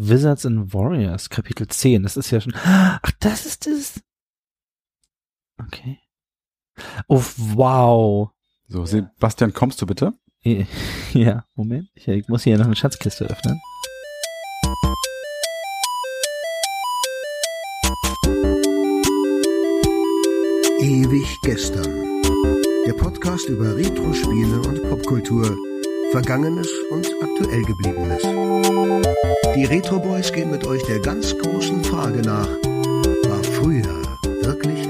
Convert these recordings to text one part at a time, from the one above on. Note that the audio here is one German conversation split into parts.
Wizards and Warriors, Kapitel 10. Das ist ja schon. Ach, das ist es. Okay. Oh, wow. So, Sebastian, kommst du bitte? Ja, Moment. Ich muss hier noch eine Schatzkiste öffnen. Ewig gestern. Der Podcast über Retro-Spiele und Popkultur. Vergangenes und aktuell gebliebenes. Die Retro Boys gehen mit euch der ganz großen Frage nach. War früher wirklich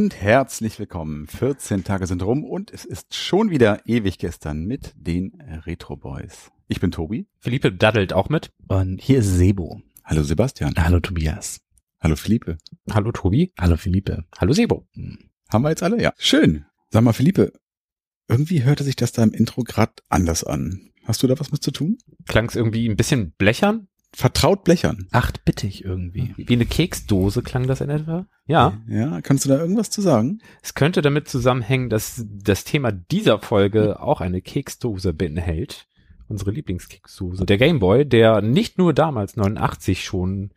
und herzlich willkommen. 14 Tage sind rum und es ist schon wieder ewig gestern mit den Retro Boys. Ich bin Tobi. Philippe daddelt auch mit. Und hier ist Sebo. Hallo Sebastian. Hallo Tobias. Hallo Philippe. Hallo Tobi. Hallo Philippe. Hallo Sebo. Haben wir jetzt alle? Ja. Schön. Sag mal, Philippe, irgendwie hörte sich das da im Intro grad anders an. Hast du da was mit zu tun? Klang es irgendwie ein bisschen blechern? Vertraut blechern. Achtbittig irgendwie. Wie eine Keksdose klang das in etwa? Ja. Ja, kannst du da irgendwas zu sagen? Es könnte damit zusammenhängen, dass das Thema dieser Folge auch eine Keksdose beinhält. Unsere Lieblingskeksdose. Der Gameboy, der nicht nur damals 89 schon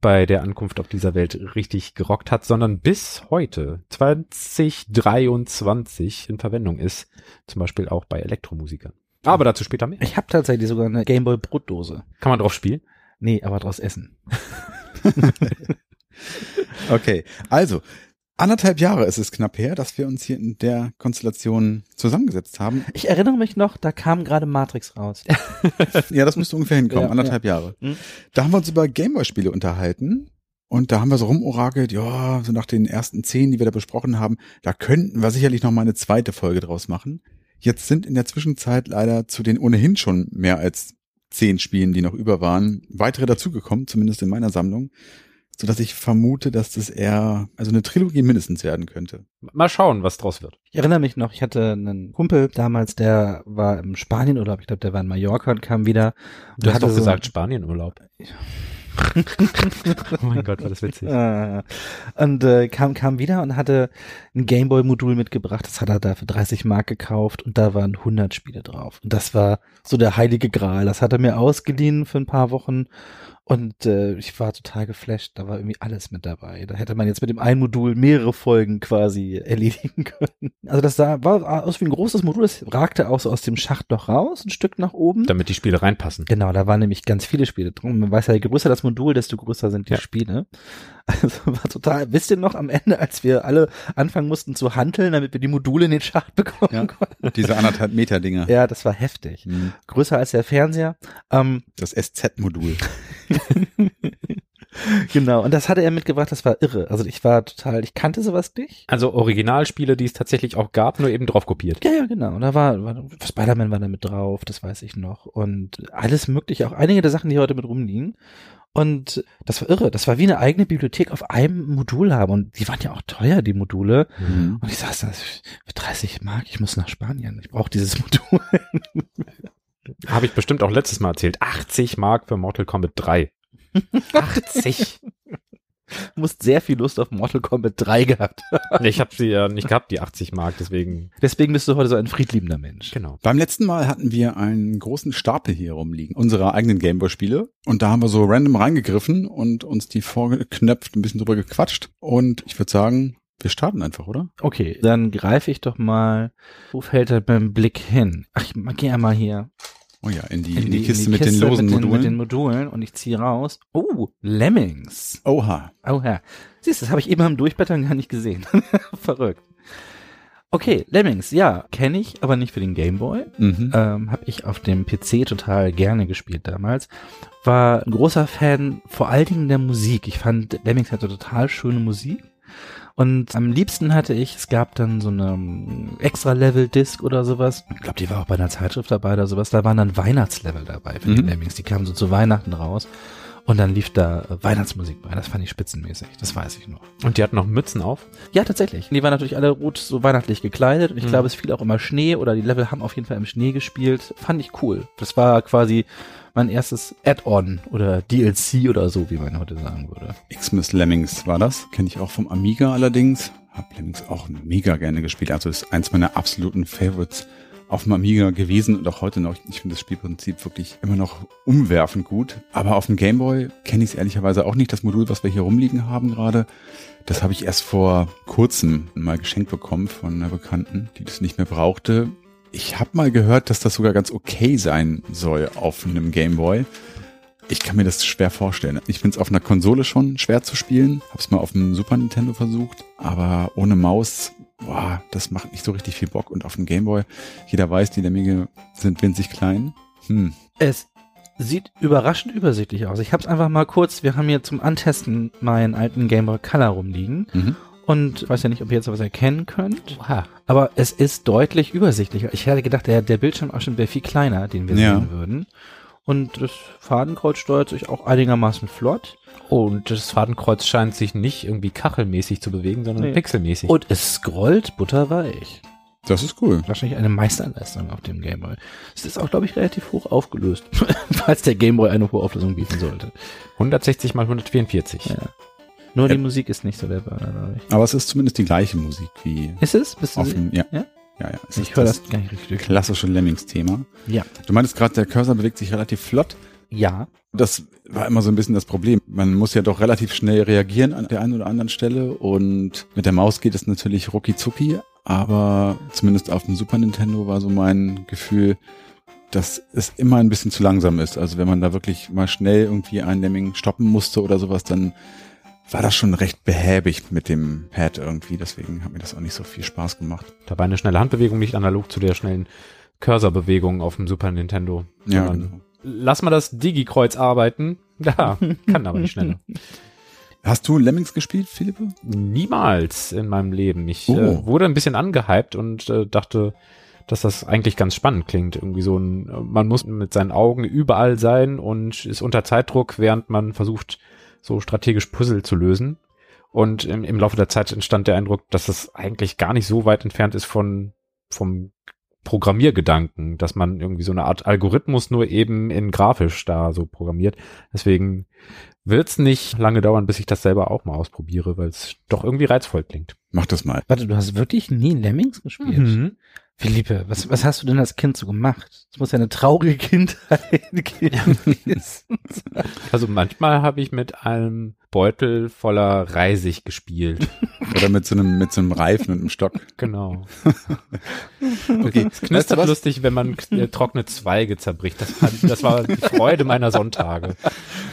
bei der Ankunft auf dieser Welt richtig gerockt hat, sondern bis heute 2023 in Verwendung ist. Zum Beispiel auch bei Elektromusikern. Aber dazu später mehr. Ich habe tatsächlich sogar eine Gameboy Brotdose. Kann man drauf spielen? Nee, aber draus essen. Okay, also anderthalb Jahre ist es knapp her, dass wir uns hier in der Konstellation zusammengesetzt haben. Ich erinnere mich noch, da kam gerade Matrix raus. Ja, das müsste ungefähr hinkommen, Ja, anderthalb Jahre. Hm. Da haben wir uns über Gameboy-Spiele unterhalten. Und da haben wir so rumorakelt, ja, so nach den ersten zehn, die wir da besprochen haben, da könnten wir sicherlich noch mal eine zweite Folge draus machen. Jetzt sind in der Zwischenzeit leider zu den ohnehin schon mehr als zehn Spielen, die noch über waren, weitere dazugekommen, zumindest in meiner Sammlung, so dass ich vermute, dass das eher, also eine Trilogie mindestens werden könnte. Mal schauen, was draus wird. Ich erinnere mich noch, ich hatte einen Kumpel damals, der war im Spanienurlaub, ich glaube, der war in Mallorca und kam wieder. Und Du hast doch so- gesagt Spanienurlaub. oh mein Gott, war das witzig. Ah. Und äh, kam, kam wieder und hatte ein Gameboy-Modul mitgebracht. Das hat er da für 30 Mark gekauft und da waren 100 Spiele drauf. Und das war so der heilige Gral. Das hat er mir ausgeliehen für ein paar Wochen und äh, ich war total geflasht. Da war irgendwie alles mit dabei. Da hätte man jetzt mit dem einen Modul mehrere Folgen quasi erledigen können. Also das sah, war aus wie ein großes Modul. Das ragte auch so aus dem Schacht noch raus, ein Stück nach oben. Damit die Spiele reinpassen. Genau, da waren nämlich ganz viele Spiele drin. Man weiß ja, je größer das Modul, desto größer sind die Ja. Spiele. Also war total, wisst ihr noch am Ende, als wir alle anfangen mussten zu handeln, damit wir die Module in den Schacht bekommen Ja. konnten? Diese anderthalb Meter Dinger. Ja, das war heftig. Hm, Größer als der Fernseher. Ähm, Das SZ-Modul. genau, und das hatte er mitgebracht, das war irre. Also ich war total, ich kannte sowas nicht. Also Originalspiele, die es tatsächlich auch gab, nur eben drauf kopiert. Ja, ja, genau. Und da war, war Spider-Man war da mit drauf, das weiß ich noch. Und alles mögliche, auch einige der Sachen, die heute mit rumliegen. Und das war irre. Das war wie eine eigene Bibliothek auf einem Modul haben. Und die waren ja auch teuer, die Module. Mhm. Und ich saß da für 30 Mark, ich muss nach Spanien. Ich brauche dieses Modul. Habe ich bestimmt auch letztes Mal erzählt. 80 Mark für Mortal Kombat 3. 80? Du musst sehr viel Lust auf Mortal Kombat 3 gehabt. Nee, ich habe sie ja nicht gehabt, die 80 Mark, deswegen. Deswegen bist du heute so ein friedliebender Mensch. Genau. Beim letzten Mal hatten wir einen großen Stapel hier rumliegen, unserer eigenen Gameboy-Spiele. Und da haben wir so random reingegriffen und uns die vorgeknöpft, ein bisschen drüber gequatscht. Und ich würde sagen, wir starten einfach, oder? Okay, dann greife ich doch mal. Wo fällt er beim Blick hin? Ach, ich geh einmal hier. Oh ja, in die, in die, Kiste, mit den Kiste losen mit den, Modulen. Mit den Modulen und ich ziehe raus. Oh, Lemmings. Oha. Oh ja. Siehst du, das habe ich eben beim Durchblättern gar nicht gesehen. Verrückt. Okay, Lemmings, ja, kenne ich, aber nicht für den Gameboy. Mhm. Ähm, habe ich auf dem PC total gerne gespielt damals. War ein großer Fan vor allen Dingen der Musik. Ich fand, Lemmings hatte total schöne Musik. Und am liebsten hatte ich, es gab dann so eine ähm, extra Level-Disc oder sowas. Ich glaube, die war auch bei einer Zeitschrift dabei oder sowas. Da waren dann Weihnachtslevel dabei für die Mhm. Lemmings. Die kamen so zu Weihnachten raus. Und dann lief da äh, Weihnachtsmusik bei. Das fand ich spitzenmäßig. Das weiß ich noch. Und die hatten noch Mützen auf. Ja, tatsächlich. Die waren natürlich alle rot so weihnachtlich gekleidet. Und ich Mhm. glaube, es fiel auch immer Schnee oder die Level haben auf jeden Fall im Schnee gespielt. Fand ich cool. Das war quasi mein erstes Add-on oder DLC oder so, wie man heute sagen würde. Xmas Lemmings war das. Kenne ich auch vom Amiga allerdings. Hab Lemmings auch mega gerne gespielt. Also ist eins meiner absoluten Favorites auf dem Amiga gewesen und auch heute noch. Ich finde das Spielprinzip wirklich immer noch umwerfend gut. Aber auf dem Gameboy kenne ich es ehrlicherweise auch nicht. Das Modul, was wir hier rumliegen haben gerade, das habe ich erst vor kurzem mal geschenkt bekommen von einer Bekannten, die das nicht mehr brauchte. Ich habe mal gehört, dass das sogar ganz okay sein soll auf einem Gameboy. Ich kann mir das schwer vorstellen. Ich finde es auf einer Konsole schon schwer zu spielen. Hab's mal auf dem Super Nintendo versucht, aber ohne Maus, boah, das macht nicht so richtig viel Bock. Und auf dem Gameboy, jeder weiß, die Lemminge sind winzig klein. Hm. Es sieht überraschend übersichtlich aus. Ich habe es einfach mal kurz, wir haben hier zum Antesten meinen alten Game Boy Color rumliegen. Mhm. Und ich weiß ja nicht, ob ihr jetzt was erkennen könnt, Oha. aber es ist deutlich übersichtlicher. Ich hätte gedacht, der, der Bildschirmausschnitt wäre viel kleiner, den wir Ja. sehen würden. Und das Fadenkreuz steuert sich auch einigermaßen flott. Und das Fadenkreuz scheint sich nicht irgendwie kachelmäßig zu bewegen, sondern Nee. pixelmäßig. Und es scrollt butterweich. Das ist cool. Wahrscheinlich eine Meisterleistung auf dem Gameboy. Es ist auch, glaube ich, relativ hoch aufgelöst, falls der Gameboy eine hohe Auflösung bieten sollte. 160 mal 144. Ja. Nur Ja. die Musik ist nicht so der Burner, glaube ich. Aber es ist zumindest die gleiche Musik wie Ist es? Bist du auf dem, ja. Ja? Ja, ja. Es Ich ist höre das gar nicht richtig. klassische Lemmings-Thema. Ja. Du meintest gerade, der Cursor bewegt sich relativ flott. Ja. Das war immer so ein bisschen das Problem. Man muss ja doch relativ schnell reagieren an der einen oder anderen Stelle und mit der Maus geht es natürlich rucki zucki, aber zumindest auf dem Super Nintendo war so mein Gefühl, dass es immer ein bisschen zu langsam ist. Also wenn man da wirklich mal schnell irgendwie ein Lemming stoppen musste oder sowas, dann war das schon recht behäbig mit dem Pad irgendwie. Deswegen hat mir das auch nicht so viel Spaß gemacht. Dabei eine schnelle Handbewegung nicht analog zu der schnellen Cursor-Bewegung auf dem Super Nintendo. Ja, genau. Lass mal das Digi-Kreuz arbeiten. Ja, kann aber nicht schneller. Hast du Lemmings gespielt, Philippe? Niemals in meinem Leben. Ich Oh. äh, wurde ein bisschen angehypt und äh, dachte, dass das eigentlich ganz spannend klingt. Irgendwie so ein, äh, man muss mit seinen Augen überall sein und ist unter Zeitdruck, während man versucht, so strategisch Puzzle zu lösen. Und im, im Laufe der Zeit entstand der Eindruck, dass das eigentlich gar nicht so weit entfernt ist von, vom Programmiergedanken, dass man irgendwie so eine Art Algorithmus nur eben in grafisch da so programmiert. Deswegen wird's nicht lange dauern, bis ich das selber auch mal ausprobiere, weil es doch irgendwie reizvoll klingt. Mach das mal. Warte, du hast wirklich nie Lemmings gespielt? Mhm. Philippe, was, was hast du denn als Kind so gemacht? Das muss ja eine traurige Kindheit gewesen sein. Also manchmal habe ich mit einem Beutel voller Reisig gespielt. Oder mit so einem, mit so einem Reifen und einem Stock. Genau. Okay. Es knistert lustig, wenn man äh, trockene Zweige zerbricht. Das war, das war die Freude meiner Sonntage.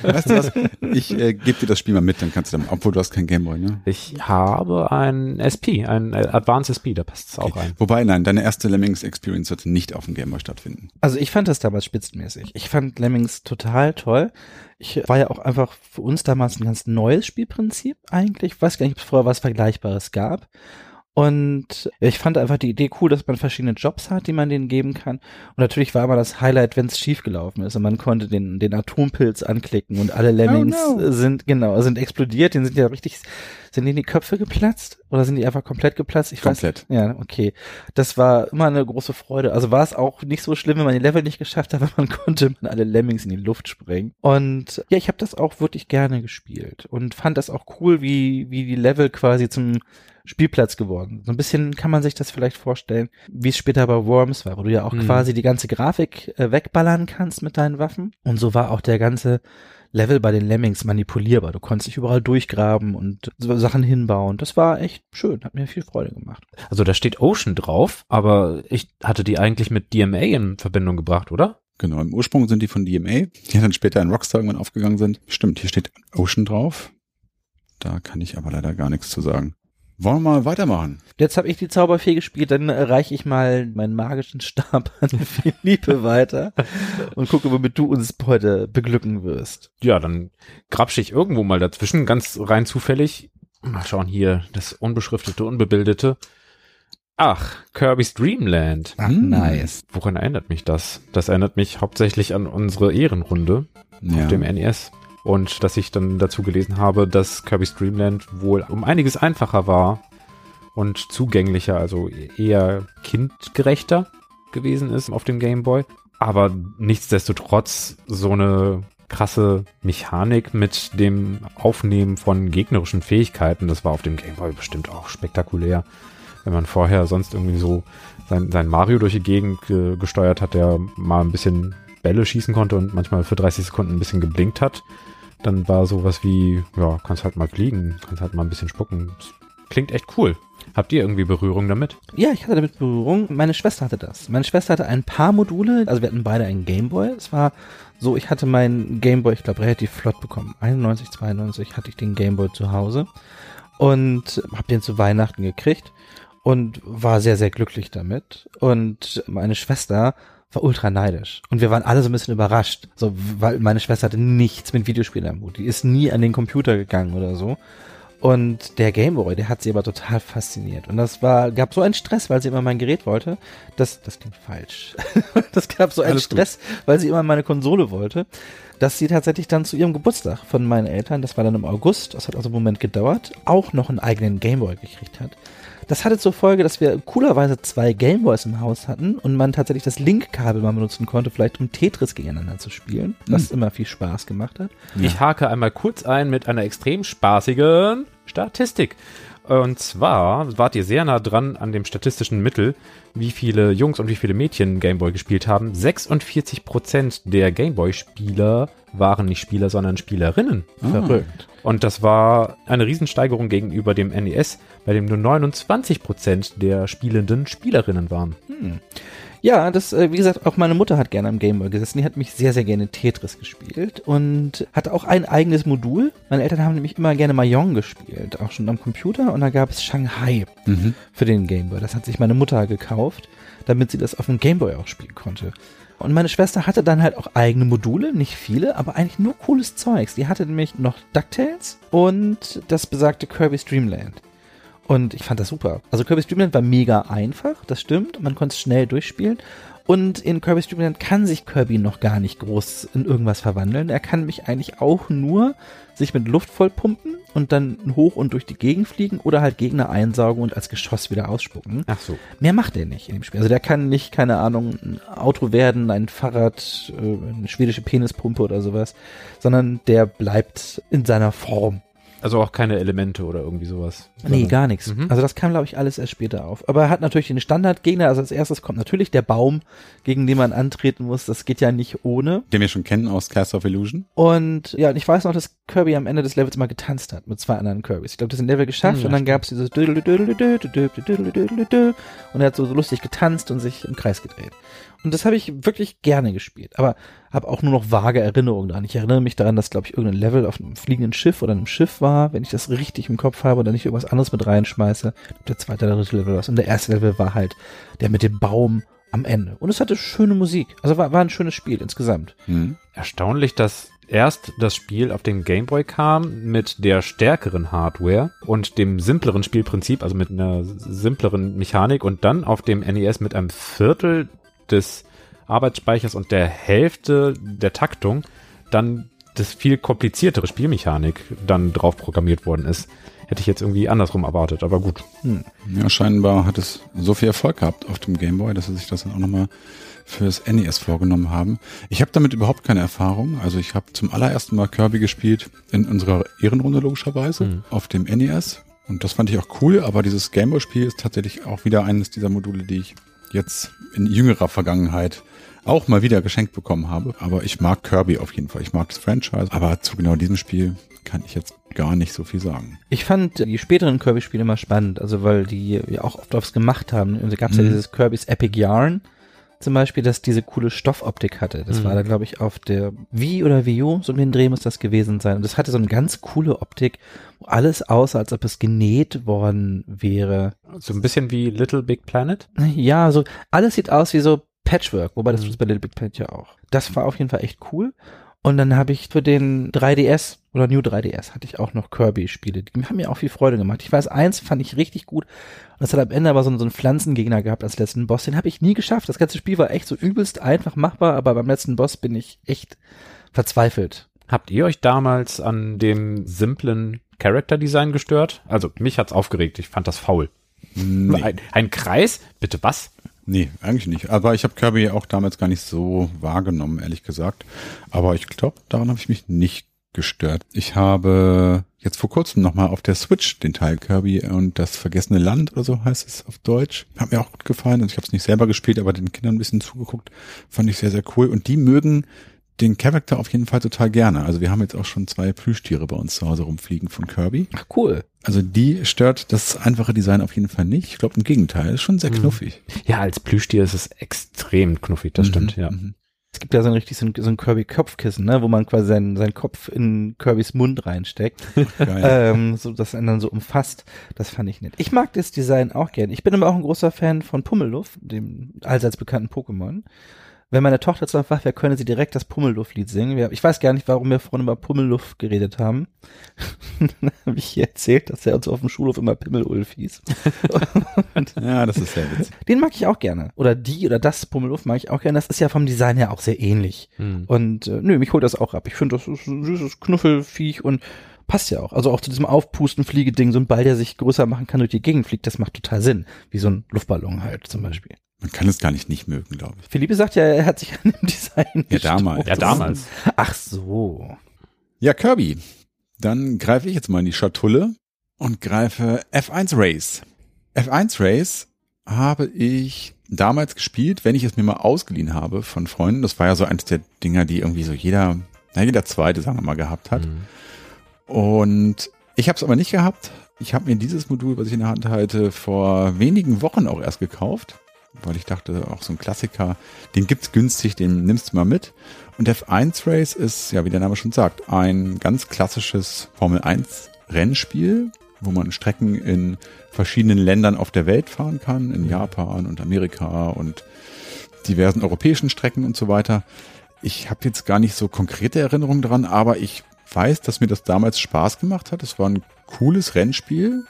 Weißt du was? Ich äh, gebe dir das Spiel mal mit, dann kannst du dann, obwohl du hast kein Gameboy, ne? Ich habe ein SP, ein äh, Advanced SP, da passt es auch rein. Wobei, nein, deine erste Lemmings Experience sollte nicht auf dem Gameboy stattfinden. Also ich fand das damals spitzenmäßig. Ich fand Lemmings total toll. Ich war ja auch einfach für uns damals ein ganz neues Spielprinzip eigentlich. Ich weiß gar nicht, ob es vorher was Vergleichbares gab. Und ich fand einfach die Idee cool, dass man verschiedene Jobs hat, die man denen geben kann. Und natürlich war immer das Highlight, wenn es schiefgelaufen ist und man konnte den, den Atompilz anklicken und alle Lemmings Oh no. sind, genau, sind explodiert. Denen sind ja richtig, sind denen die Köpfe geplatzt? Oder sind die einfach komplett geplatzt? Ich Komplett. Weiß, ja, okay. Das war immer eine große Freude. Also war es auch nicht so schlimm, wenn man die Level nicht geschafft hat, weil man konnte man alle Lemmings in die Luft sprengen. Und ja, ich habe das auch wirklich gerne gespielt und fand das auch cool, wie, wie die Level quasi zum Spielplatz geworden. So ein bisschen kann man sich das vielleicht vorstellen, wie es später bei Worms war, wo du ja auch Mhm. quasi die ganze Grafik äh, wegballern kannst mit deinen Waffen. Und so war auch der ganze Level bei den Lemmings manipulierbar. Du konntest dich überall durchgraben und so Sachen hinbauen. Das war echt schön, hat mir viel Freude gemacht. Also da steht Ocean drauf, aber ich hatte die eigentlich mit DMA in Verbindung gebracht, oder? Genau, im Ursprung sind die von DMA, die dann später in Rockstar irgendwann aufgegangen sind. Stimmt, hier steht Ocean drauf. Da kann ich aber leider gar nichts zu sagen. Wollen wir mal weitermachen? Jetzt habe ich die Zauberfee gespielt, dann reiche ich mal meinen magischen Stab an Philippe weiter und gucke, womit du uns heute beglücken wirst. Ja, dann grapsche ich irgendwo mal dazwischen, ganz rein zufällig. Mal schauen hier, das unbeschriftete, unbebildete. Ach, Kirby's Dream Land. Ach, Hm. nice. Woran erinnert mich das? Das erinnert mich hauptsächlich an unsere Ehrenrunde Ja. auf dem NES. Und dass ich dann dazu gelesen habe, dass Kirby's Dream Land wohl um einiges einfacher war und zugänglicher, also eher kindgerechter gewesen ist auf dem Game Boy. Aber nichtsdestotrotz so eine krasse Mechanik mit dem Aufnehmen von gegnerischen Fähigkeiten, das war auf dem Game Boy bestimmt auch spektakulär. Wenn man vorher sonst irgendwie so sein, sein Mario durch die Gegend äh, gesteuert hat, der mal ein bisschen Bälle schießen konnte und manchmal für 30 Sekunden ein bisschen geblinkt hat, dann war sowas wie, ja, kannst halt mal fliegen, kannst halt mal ein bisschen spucken. Klingt echt cool. Habt ihr irgendwie Berührung damit? Ja, ich hatte damit Berührung. Meine Schwester hatte das. Meine Schwester hatte ein paar Module, also wir hatten beide einen Gameboy. Es war so, ich hatte meinen Gameboy, ich glaube, relativ flott bekommen. 91, 92 hatte ich den Gameboy zu Hause und habe den zu Weihnachten gekriegt und war sehr, sehr glücklich damit. Und meine Schwester war ultra neidisch. Und wir waren alle so ein bisschen überrascht. So, weil meine Schwester hatte nichts mit Videospielen am Hut. Die ist nie an den Computer gegangen oder so. Und der Gameboy, der hat sie aber total fasziniert. Und das war, gab so einen Stress, weil sie immer mein Gerät wollte. Das, das klingt falsch. das gab so einen Alles gut. Stress, weil sie immer meine Konsole wollte, dass sie tatsächlich dann zu ihrem Geburtstag von meinen Eltern, das war dann im August, das hat also einen Moment gedauert, auch noch einen eigenen Gameboy gekriegt hat. Das hatte zur Folge, dass wir coolerweise zwei Gameboys im Haus hatten und man tatsächlich das Link-Kabel mal benutzen konnte, vielleicht um Tetris gegeneinander zu spielen, was immer viel Spaß gemacht hat. Ich hake einmal kurz ein mit einer extrem spaßigen Statistik. Und zwar wart ihr sehr nah dran an dem statistischen Mittel, wie viele Jungs und wie viele Mädchen Gameboy gespielt haben. 46% der Gameboy-Spieler waren nicht Spieler, sondern Spielerinnen. Verrückt. Und das war eine Riesensteigerung gegenüber dem NES, bei dem nur 29% der Spielenden Spielerinnen waren. Ja, das, äh, wie gesagt, auch meine Mutter hat gerne am Gameboy gesessen. Die hat mich sehr, sehr gerne Tetris gespielt und hatte auch ein eigenes Modul. Meine Eltern haben nämlich immer gerne Mahjong gespielt, auch schon am Computer. Und da gab es Shanghai Mhm. für den Gameboy. Das hat sich meine Mutter gekauft, damit sie das auf dem Gameboy auch spielen konnte. Und meine Schwester hatte dann halt auch eigene Module, nicht viele, aber eigentlich nur cooles Zeugs. Die hatte nämlich noch DuckTales und das besagte Kirby's Dream Land. Und ich fand das super. Also Kirby's Dream Land war mega einfach, das stimmt. Man konnte es schnell durchspielen. Und in Kirby's Dream Land kann sich Kirby noch gar nicht groß in irgendwas verwandeln. Er kann mich eigentlich auch nur sich mit Luft vollpumpen und dann hoch und durch die Gegend fliegen oder halt Gegner einsaugen und als Geschoss wieder ausspucken. Ach so. Mehr macht er nicht in dem Spiel. Also der kann nicht, keine Ahnung, ein Auto werden, ein Fahrrad, äh, eine schwedische Penispumpe oder sowas, sondern der bleibt in seiner Form. Also auch keine Elemente oder irgendwie sowas. Nee, gar nichts. Mhm. Also das kam, glaube ich, alles erst später auf. Aber er hat natürlich den Standardgegner. Also als erstes kommt natürlich der Baum, gegen den man antreten muss. Das geht ja nicht ohne. Den wir schon kennen aus Cast of Illusion. Und ja, und ich weiß noch, dass Kirby am Ende des Levels immer getanzt hat mit zwei anderen Kirbys. Ich glaube, das ist ein Level geschafft Hm, und dann gab es dieses und er hat so, so lustig getanzt und sich im Kreis gedreht. Und das habe ich wirklich gerne gespielt, aber habe auch nur noch vage Erinnerungen daran. Ich erinnere mich daran, dass, glaube ich, irgendein Level auf einem fliegenden Schiff oder einem Schiff war, wenn ich das richtig im Kopf habe oder nicht irgendwas anderes mit reinschmeiße. Der zweite oder dritte Level was. Und der erste Level war halt der mit dem Baum am Ende. Und es hatte schöne Musik. Also war, war ein schönes Spiel insgesamt. Mhm. Erstaunlich, dass erst das Spiel auf den Game Boy kam mit der stärkeren Hardware und dem simpleren Spielprinzip, also mit einer simpleren Mechanik und dann auf dem NES mit einem Viertel des Arbeitsspeichers und der Hälfte der Taktung dann das viel kompliziertere Spielmechanik dann drauf programmiert worden ist. Hätte ich jetzt irgendwie andersrum erwartet, aber gut. Ja, scheinbar hat es so viel Erfolg gehabt auf dem Game Boy, dass sie sich das dann auch nochmal fürs NES vorgenommen haben. Ich habe damit überhaupt keine Erfahrung. Also ich habe zum allerersten Mal Kirby gespielt in unserer Ehrenrunde logischerweise Mhm. auf dem NES. Und das fand ich auch cool, aber dieses Gameboy-Spiel ist tatsächlich auch wieder eines dieser Module, die ich jetzt in jüngerer Vergangenheit auch mal wieder geschenkt bekommen habe. Aber ich mag Kirby auf jeden Fall. Ich mag das Franchise. Aber zu genau diesem Spiel kann ich jetzt gar nicht so viel sagen. Ich fand die späteren Kirby-Spiele immer spannend, also weil die ja auch oft aufs gemacht haben. Und da gab es ja Mhm. dieses Kirby's Epic Yarn zum Beispiel, das diese coole Stoffoptik hatte. Das Mhm. war da, glaube ich, auf der Wii oder Wii U, so um den Dreh muss das gewesen sein. Und das hatte so eine ganz coole Optik, wo alles aussah, als ob es genäht worden wäre. So ein bisschen wie Little Big Planet. Ja, so alles sieht aus wie so Patchwork, wobei das Mhm. ist bei Little Big Planet ja auch. Das war auf jeden Fall echt cool. Und dann habe ich für den 3DS oder New 3DS hatte ich auch noch Kirby-Spiele. Die haben mir auch viel Freude gemacht. Ich weiß, eins fand ich richtig gut. Und es hat am Ende aber so, so einen Pflanzengegner gehabt als letzten Boss. Den habe ich nie geschafft. Das ganze Spiel war echt so übelst einfach machbar, aber beim letzten Boss bin ich echt verzweifelt. Habt ihr euch damals an dem simplen Character Design gestört? Also mich hat's aufgeregt. Ich fand das faul. Nee. Ein, ein Kreis? Bitte was? Nee, eigentlich nicht. Aber ich habe Kirby auch damals gar nicht so wahrgenommen, ehrlich gesagt. Aber ich glaube, daran habe ich mich nicht gestört. Ich habe jetzt vor kurzem nochmal auf der Switch den Teil Kirby und das vergessene Land oder so heißt es auf Deutsch. Hat mir auch gut gefallen. Also ich habe es nicht selber gespielt, aber den Kindern ein bisschen zugeguckt. Fand ich sehr, sehr cool. Und die mögen den Charakter auf jeden Fall total gerne. Also wir haben jetzt auch schon zwei Plüschtiere bei uns zu Hause rumfliegen von Kirby. Ach, cool. Also die stört das einfache Design auf jeden Fall nicht. Ich glaube im Gegenteil, ist schon sehr Mhm. knuffig. Ja, als Plüschtier ist es extrem knuffig, das stimmt, Mhm, ja. mhm. Es gibt ja so ein richtig so ein, so ein Kirby-Kopfkissen, ne, wo man quasi seinen, seinen Kopf in Kirbys Mund reinsteckt. Ähm, so dass einen dann so umfasst. Das fand ich nett. Ich mag das Design auch gern. Ich bin aber auch ein großer Fan von Pummeluff, dem allseits bekannten Pokémon. Wenn meine Tochter noch wach wäre, könnte sie direkt das Pummeluff-Lied singen. Ich weiß gar nicht, warum wir vorhin über Pummeluff geredet haben. Dann habe ich ihr erzählt, dass er uns auf dem Schulhof immer Pimmelulf hieß. ja, das ist sehr witzig. Den mag ich auch gerne. Oder die oder das Pummeluff mag ich auch gerne. Das ist ja vom Design her auch sehr ähnlich. Mhm. Und äh, nö, mich holt das auch ab. Ich finde, das ist ein süßes Knuffelviech und passt ja auch. Also auch zu diesem Aufpusten-Fliegeding, so ein Ball, der sich größer machen kann, durch die Gegend fliegt, das macht total Sinn. Wie so ein Luftballon halt zum Beispiel. Man kann es gar nicht nicht mögen, glaube ich. Philippe sagt ja, er hat sich an dem Design Ja, damals. gestoßen. Ja, damals. Ach so. Ja, Kirby. Dann greife ich jetzt mal in die Schatulle und greife F1 Race. F1 Race habe ich damals gespielt, wenn ich es mir mal ausgeliehen habe von Freunden. Das war ja so eines der Dinger, die irgendwie so jeder, na jeder zweite, sagen wir mal, gehabt hat. Mhm. Und ich habe es aber nicht gehabt. Ich habe mir dieses Modul, was ich in der Hand halte, vor wenigen Wochen auch erst gekauft, weil ich dachte, auch so ein Klassiker, den gibt's günstig, den nimmst du mal mit. Und F1 Race ist, ja, wie der Name schon sagt, ein ganz klassisches Formel 1 Rennspiel, wo man Strecken in verschiedenen Ländern auf der Welt fahren kann, in Japan und Amerika und diversen europäischen Strecken und so weiter. Ich habe jetzt gar nicht so konkrete Erinnerungen dran, aber ich weiß, dass mir das damals Spaß gemacht hat. Es war ein cooles Rennspiel,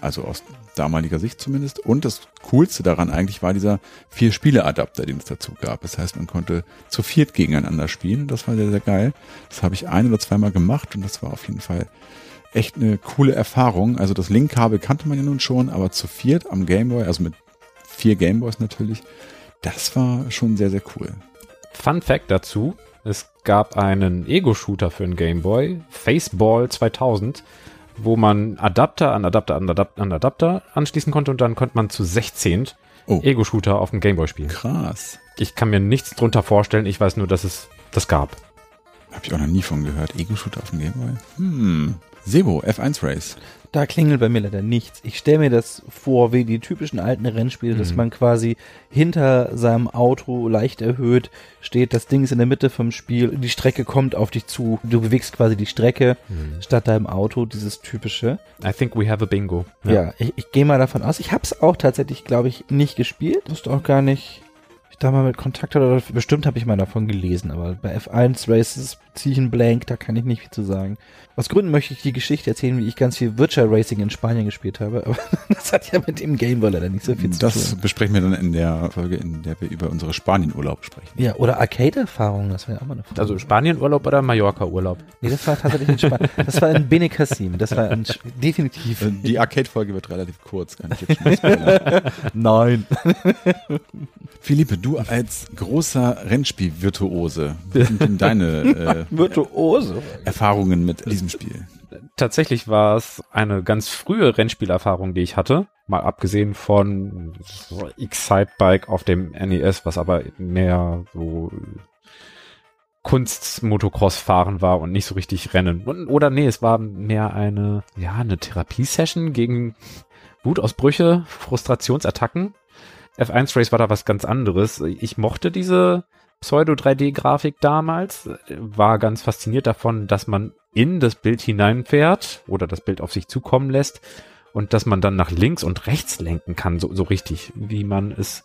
also aus damaliger Sicht zumindest. Und das Coolste daran eigentlich war dieser Vier-Spiele-Adapter, den es dazu gab. Das heißt, man konnte zu viert gegeneinander spielen. Das war sehr, sehr geil. Das habe ich ein oder zweimal gemacht und das war auf jeden Fall echt eine coole Erfahrung. Also das Link-Kabel kannte man ja nun schon, aber zu viert am Gameboy, also mit vier Gameboys natürlich, das war schon sehr, sehr cool. Fun Fact dazu: Es gab einen Ego-Shooter für den Game Boy, Faceball 2000, wo man Adapter an Adapter an Adapter an Adapter anschließen konnte und dann konnte man zu 16 Oh. Ego-Shooter auf dem Game Boy spielen. Krass. Ich kann mir nichts drunter vorstellen, ich weiß nur, dass es das gab. Habe ich auch noch nie von gehört. Ego-Shooter auf dem Gameboy? Hm. Sebo, F1 Race. Da klingelt bei mir leider nichts. Ich stelle mir das vor wie die typischen alten Rennspiele, dass Mhm. man quasi hinter seinem Auto leicht erhöht steht, das Ding ist in der Mitte vom Spiel, die Strecke kommt auf dich zu, du bewegst quasi die Strecke statt deinem Auto, dieses typische. I think we have a bingo. Ja, ich, ich gehe mal davon aus. Ich habe es auch tatsächlich, glaube ich, nicht gespielt. Wusste auch gar nicht, da mal mit Kontakt hatte oder bestimmt habe ich mal davon gelesen. Aber bei F1 Races ziehe ich einen Blank, da kann ich nicht viel zu sagen. Aus Gründen möchte ich die Geschichte erzählen, wie ich ganz viel Virtual Racing in Spanien gespielt habe. Aber das hat ja mit dem Gameboy leider nicht so viel zu Das tun. besprechen wir dann in der Folge, in der wir über unsere Spanien-Urlaub sprechen. Ja, oder Arcade-Erfahrungen, das wäre ja auch mal eine Frage. Also Spanienurlaub oder Mallorca-Urlaub? nee, das war tatsächlich in Spanien. Das war in Benicassim. Das war definitiv. Äh, Die Arcade-Folge wird relativ kurz, kann ich jetzt schon. Nein. Philippe, du als großer Rennspiel-Virtuose, was sind denn deine äh, Virtuose. Erfahrungen mit diesem Spiel? Tatsächlich war es eine ganz frühe Rennspielerfahrung, die ich hatte. Mal abgesehen von so Excitebike auf dem NES, was aber mehr so Kunst-Motocross-Fahren war und nicht so richtig Rennen. Oder nee, es war mehr eine, ja, eine Therapiesession gegen Wutausbrüche, Frustrationsattacken. F1 Race war da was ganz anderes. Ich mochte diese Pseudo-3D-Grafik damals, war ganz fasziniert davon, dass man in das Bild hineinfährt oder das Bild auf sich zukommen lässt und dass man dann nach links und rechts lenken kann, so, so richtig, wie man es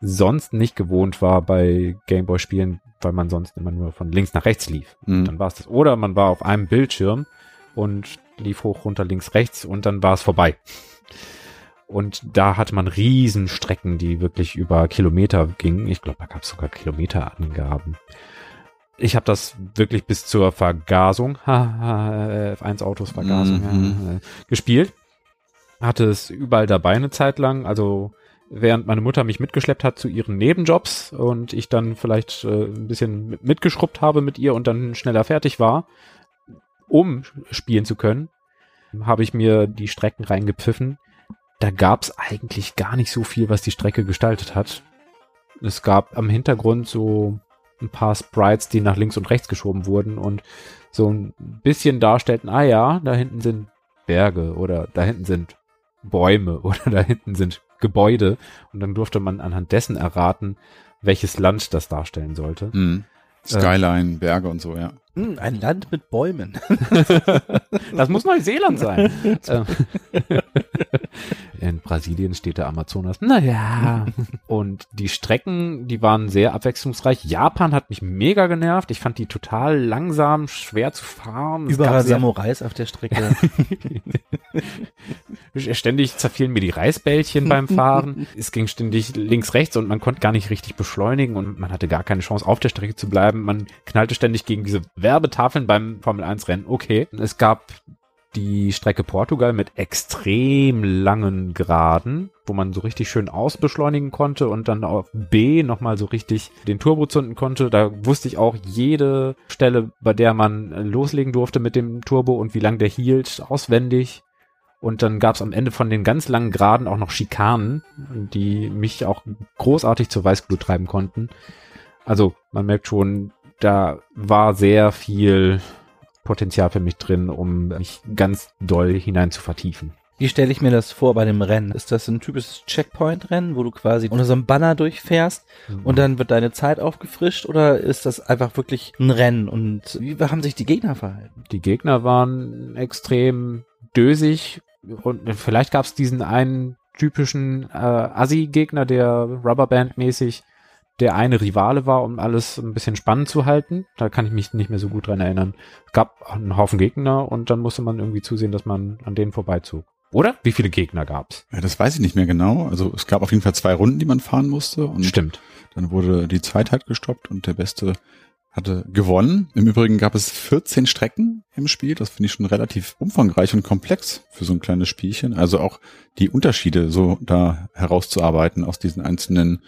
sonst nicht gewohnt war bei Gameboy-Spielen, weil man sonst immer nur von links nach rechts lief. Mhm. Dann war es das. Oder man war auf einem Bildschirm und lief hoch, runter, links, rechts und dann war es vorbei. Und da hatte man Riesenstrecken, die wirklich über Kilometer gingen. Ich glaube, da gab es sogar Kilometerangaben. Ich habe das wirklich bis zur Vergasung, haha, F1 Autos Vergasung, Mhm. ja, äh, gespielt. Hatte es überall dabei eine Zeit lang. Also während meine Mutter mich mitgeschleppt hat zu ihren Nebenjobs und ich dann vielleicht äh, ein bisschen mit- mitgeschrubbt habe mit ihr und dann schneller fertig war, um spielen zu können, habe ich mir die Strecken reingepfiffen. Da gab es eigentlich gar nicht so viel, was die Strecke gestaltet hat. Es gab am Hintergrund so ein paar Sprites, die nach links und rechts geschoben wurden und so ein bisschen darstellten, ah ja, da hinten sind Berge oder da hinten sind Bäume oder da hinten sind Gebäude und dann durfte man anhand dessen erraten, welches Land das darstellen sollte. Mhm. Skyline, Berge und so, ja. Hm, ein Land mit Bäumen. Das muss Neuseeland sein. Ähm, In Brasilien steht der Amazonas. Naja. Und die Strecken, die waren sehr abwechslungsreich. Japan hat mich mega genervt. Ich fand die total langsam, schwer zu fahren. Es Überall Samurais auf der Strecke. Ständig zerfielen mir die Reisbällchen beim Fahren. Es ging ständig links, rechts und man konnte gar nicht richtig beschleunigen und man hatte gar keine Chance auf der Strecke zu bleiben. Man knallte ständig gegen diese Werbetafeln beim Formel 1 Rennen. Okay. Es gab die Strecke Portugal mit extrem langen Geraden, wo man so richtig schön ausbeschleunigen konnte und dann auf B nochmal so richtig den Turbo zünden konnte. Da wusste ich auch jede Stelle, bei der man loslegen durfte mit dem Turbo und wie lang der hielt, auswendig. Und dann gab es am Ende von den ganz langen Geraden auch noch Schikanen, die mich auch großartig zur Weißglut treiben konnten. Also man merkt schon, da war sehr viel Potenzial für mich drin, um mich ganz doll hinein zu vertiefen. Wie stelle ich mir das vor bei dem Rennen? Ist das ein typisches Checkpoint-Rennen, wo du quasi unter so einem Banner durchfährst und dann wird deine Zeit aufgefrischt oder ist das einfach wirklich ein Rennen und wie haben sich die Gegner verhalten? Die Gegner waren extrem dösig und vielleicht gab es diesen einen typischen äh, Assi-Gegner, der Rubberband-mäßig der eine Rivale war, um alles ein bisschen spannend zu halten. Da kann ich mich nicht mehr so gut dran erinnern. Es gab einen Haufen Gegner und dann musste man irgendwie zusehen, dass man an denen vorbeizog. Oder? Wie viele Gegner gab's? ja. Das weiß ich nicht mehr genau. Also es gab auf jeden Fall zwei Runden, die man fahren musste und Stimmt. dann wurde die Zeit halt gestoppt und der Beste hatte gewonnen. Im Übrigen gab es 14 Strecken im Spiel. Das finde ich schon relativ umfangreich und komplex für so ein kleines Spielchen. Also auch die Unterschiede so da herauszuarbeiten aus diesen einzelnen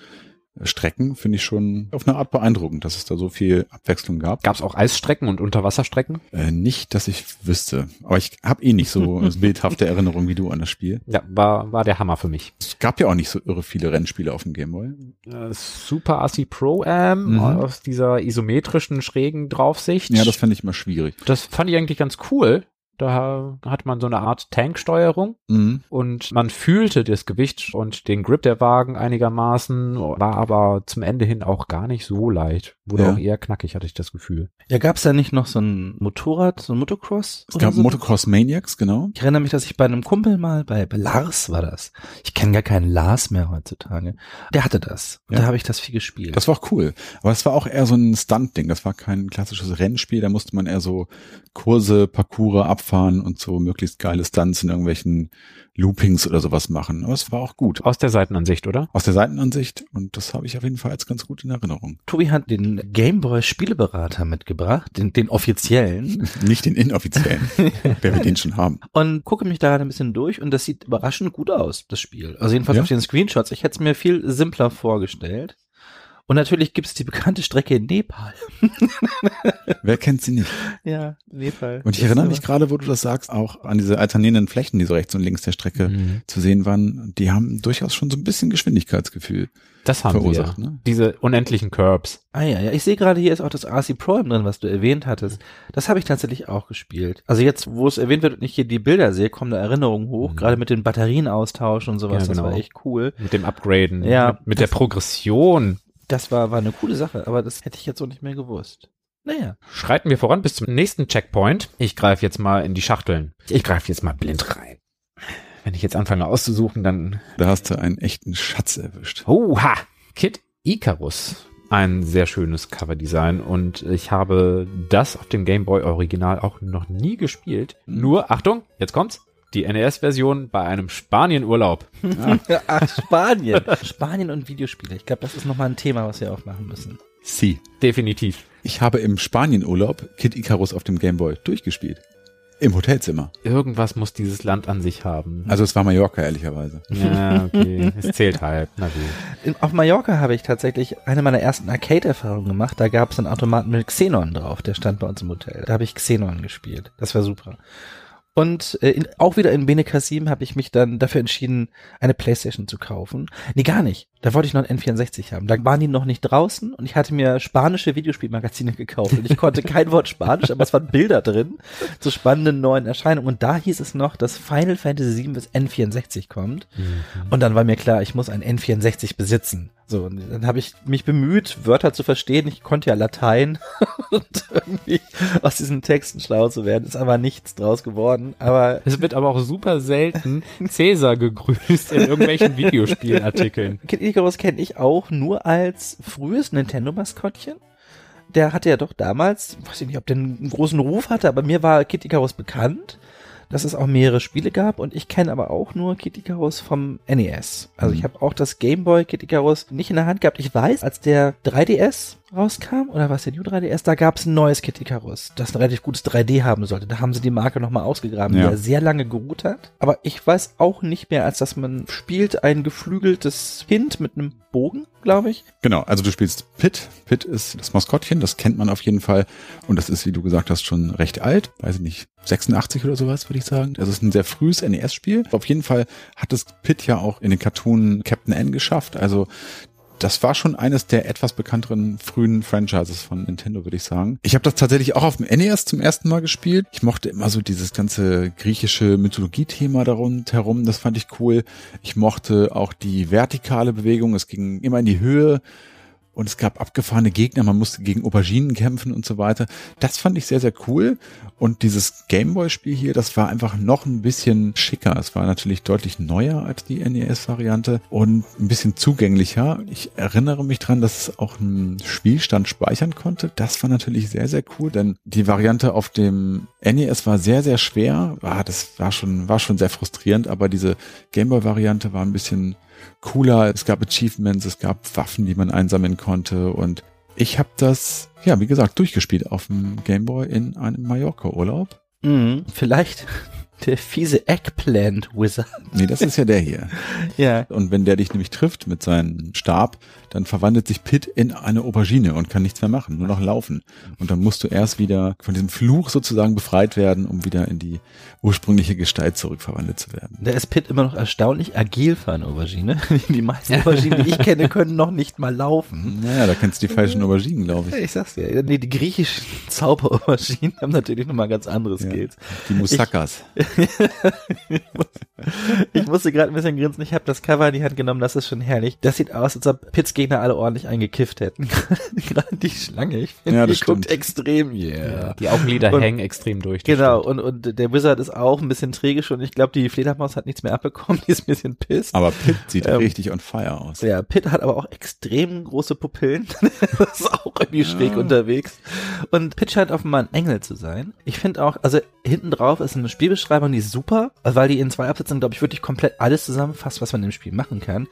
Strecken finde ich schon auf eine Art beeindruckend, dass es da so viel Abwechslung gab. Gab's auch Eisstrecken und Unterwasserstrecken? Äh, nicht, dass ich wüsste. Aber ich habe eh nicht so bildhafte Erinnerung wie du an das Spiel. Ja, war, war der Hammer für mich. Es gab ja auch nicht so irre viele Rennspiele auf dem Gameboy. Äh, Super Assi Pro Am Mhm. aus dieser isometrischen schrägen Draufsicht. Ja, das fand ich immer schwierig. das fand ich eigentlich ganz cool. Da hat man so eine Art Tanksteuerung Mhm. und man fühlte das Gewicht und den Grip der Wagen einigermaßen, war aber zum Ende hin auch gar nicht so leicht. Wurde Ja. auch eher knackig, hatte ich das Gefühl. Ja, gab es da nicht noch so ein Motorrad, so ein Motocross? Es gab so? Motocross Maniacs, genau. Ich erinnere mich, dass ich bei einem Kumpel mal, bei, bei Lars war das. Ich kenne gar keinen Lars mehr heutzutage. Der hatte das. Und Ja. da habe ich das viel gespielt. Das war auch cool. Aber es war auch eher so ein Stunt-Ding. Das war kein klassisches Rennspiel. Da musste man eher so Kurse, Parcours abfahren und so möglichst geile Stunts in irgendwelchen Loopings oder sowas machen. Aber es war auch gut. Aus der Seitenansicht, oder? Aus der Seitenansicht. Und das habe ich auf jeden Fall als ganz gut in Erinnerung. Tobi hat den Gameboy Spieleberater mitgebracht, den, den offiziellen. Nicht den inoffiziellen. wer wir den schon haben. und gucke mich da gerade ein bisschen durch und das sieht überraschend gut aus, das Spiel. Also jedenfalls Ja? auf den Screenshots. Ich hätte es mir viel simpler vorgestellt. Und natürlich gibt es die bekannte Strecke in Nepal. Wer kennt sie nicht? Ja, Nepal. Und ich Das erinnere mich gerade, wo du das sagst, auch an diese alternierenden Flächen, die so rechts und links der Strecke Mhm. zu sehen waren. Die haben durchaus schon so ein bisschen Geschwindigkeitsgefühl. Das haben Verursacht, wir. ne? Diese unendlichen Curbs. Ah ja, ja, ich sehe gerade, hier ist auch das RC Pro drin, was du erwähnt hattest. Das habe ich tatsächlich auch gespielt. Also jetzt, wo es erwähnt wird und ich hier die Bilder sehe, kommen da Erinnerungen hoch, Mhm. gerade mit den Batterienaustausch und sowas, Ja, das genau. war echt cool. Mit dem Upgraden. Ja. Mit, mit der Progression. Das war, war eine coole Sache, aber das hätte ich jetzt so nicht mehr gewusst. Naja. Schreiten wir voran bis zum nächsten Checkpoint. Ich greife jetzt mal in die Schachteln. Ich greife jetzt mal blind rein. Wenn ich jetzt anfange auszusuchen, dann Da hast du einen echten Schatz erwischt. Oha! Kid Icarus. ein sehr schönes Coverdesign und ich habe das auf dem Game Boy Original auch noch nie gespielt. Nur, Achtung, jetzt kommt's, die NES-Version bei einem Spanienurlaub. Ach, Spanien. Spanien und Videospiele. Ich glaube, das ist nochmal ein Thema, was wir aufmachen müssen. Sie. Definitiv. Ich habe im Spanienurlaub Kid Icarus auf dem Gameboy durchgespielt. Im Hotelzimmer. Irgendwas muss dieses Land an sich haben. Also es war Mallorca, ehrlicherweise. Ja, okay. es zählt halt. Na gut. Auf Mallorca habe ich tatsächlich eine meiner ersten Arcade-Erfahrungen gemacht. Da gab es einen Automaten mit Xenon drauf. Der stand bei uns im Hotel. Da habe ich Xenon gespielt. Das war super. Und äh, in, auch wieder in Bene Kassim habe ich mich dann dafür entschieden, eine Playstation zu kaufen. Nee, gar nicht. Da wollte ich noch einen N64 haben. Da waren die noch nicht draußen und ich hatte mir spanische Videospielmagazine gekauft. Und ich konnte kein Wort Spanisch, aber es waren Bilder drin zu spannenden neuen Erscheinungen. Und da hieß es noch, dass Final Fantasy VII bis N64 kommt. Und dann war mir klar, ich muss ein N64 besitzen. So, und dann habe ich mich bemüht, Wörter zu verstehen. Ich konnte ja Latein und irgendwie aus diesen Texten schlau zu werden. Ist aber nichts draus geworden. Aber Es wird aber auch super selten Cäsar gegrüßt in irgendwelchen Videospielartikeln. Icarus kenne ich auch nur als frühes Nintendo-Maskottchen. Der hatte ja doch damals, weiß ich nicht, ob der einen großen Ruf hatte, aber mir war Kid Icarus bekannt, dass es auch mehrere Spiele gab und ich kenne aber auch nur Kid Icarus vom NES. Also ich habe auch das Game Boy Kid Icarus nicht in der Hand gehabt. Ich weiß, als der 3DS rauskam, oder was der New 3DS, da gab es ein neues Kid Icarus, das ein relativ gutes 3D haben sollte. Da haben sie die Marke nochmal ausgegraben, Ja. die ja sehr lange geruht hat. Aber ich weiß auch nicht mehr, als dass man spielt ein geflügeltes Kind mit einem Bogen, glaube ich. Genau, also du spielst Pit. Pit ist das Maskottchen, das kennt man auf jeden Fall. Und das ist, wie du gesagt hast, schon recht alt. Weiß ich nicht, 86 oder sowas, würde ich sagen. Das ist ein sehr frühes NES-Spiel. Auf jeden Fall hat es Pit ja auch in den Cartoon Captain N geschafft. Also das war schon eines der etwas bekannteren frühen Franchises von Nintendo, würde ich sagen. Ich habe das tatsächlich auch auf dem NES zum ersten Mal gespielt. Ich mochte immer so dieses ganze griechische Mythologie-Thema darum herum. Das fand ich cool. Ich mochte auch die vertikale Bewegung. Es ging immer in die Höhe und es gab abgefahrene Gegner, man musste gegen Auberginen kämpfen und so weiter. Das fand ich sehr, sehr cool. Und dieses Gameboy-Spiel hier, das war einfach noch ein bisschen schicker. Es war natürlich deutlich neuer als die NES-Variante und ein bisschen zugänglicher. Ich erinnere mich dran, dass es auch einen Spielstand speichern konnte. Das war natürlich sehr, sehr cool, denn die Variante auf dem NES war sehr, sehr schwer. Ah, das war schon, war schon sehr frustrierend, aber diese Gameboy-Variante war ein bisschen cooler. Es gab Achievements, es gab Waffen, die man einsammeln konnte und ich habe das, ja, wie gesagt, durchgespielt auf dem Gameboy in einem Mallorca-Urlaub. Mhm. Vielleicht der fiese Eggplant Wizard. Nee, das ist ja der hier. Ja. Und wenn der dich nämlich trifft mit seinem Stab, dann verwandelt sich Pitt in eine Aubergine und kann nichts mehr machen, nur noch laufen. Und dann musst du erst wieder von diesem Fluch sozusagen befreit werden, um wieder in die ursprüngliche Gestalt zurückverwandelt zu werden. Der ist Pitt immer noch erstaunlich agil für eine Aubergine. Die meisten Auberginen, die ich kenne, können noch nicht mal laufen. Naja, da kennst du die falschen Auberginen, glaube ich. Ich sag's dir. Nee, die griechischen Zauberauberginen haben natürlich nochmal ganz andere Ja. Skills. Die Musakas. Ich musste gerade ein bisschen grinsen. Ich habe das Cover in die Hand genommen. Das ist schon herrlich. Das sieht aus, als ob Pitts Gegner alle ordentlich eingekifft hätten. Gerade die Schlange. Ich finde, Ja, die das guckt stimmt. extrem. Yeah. Die Augenlider Und- hängen extrem durch. Genau, stimmt. und, und der Wizard ist auch ein bisschen träge schon. Ich glaube, die Fledermaus hat nichts mehr abbekommen. Die ist ein bisschen pisst. Aber Pitt sieht Ähm, richtig on fire aus. Ja, Pitt hat aber auch extrem große Pupillen. das ist auch irgendwie schräg unterwegs. Und Pitt scheint offenbar ein Engel zu sein. Ich finde auch, also hinten drauf ist eine Spielbeschreibung, die ist super, weil die in zwei Absätzen, glaube ich, wirklich komplett alles zusammenfasst, was man im Spiel machen kann.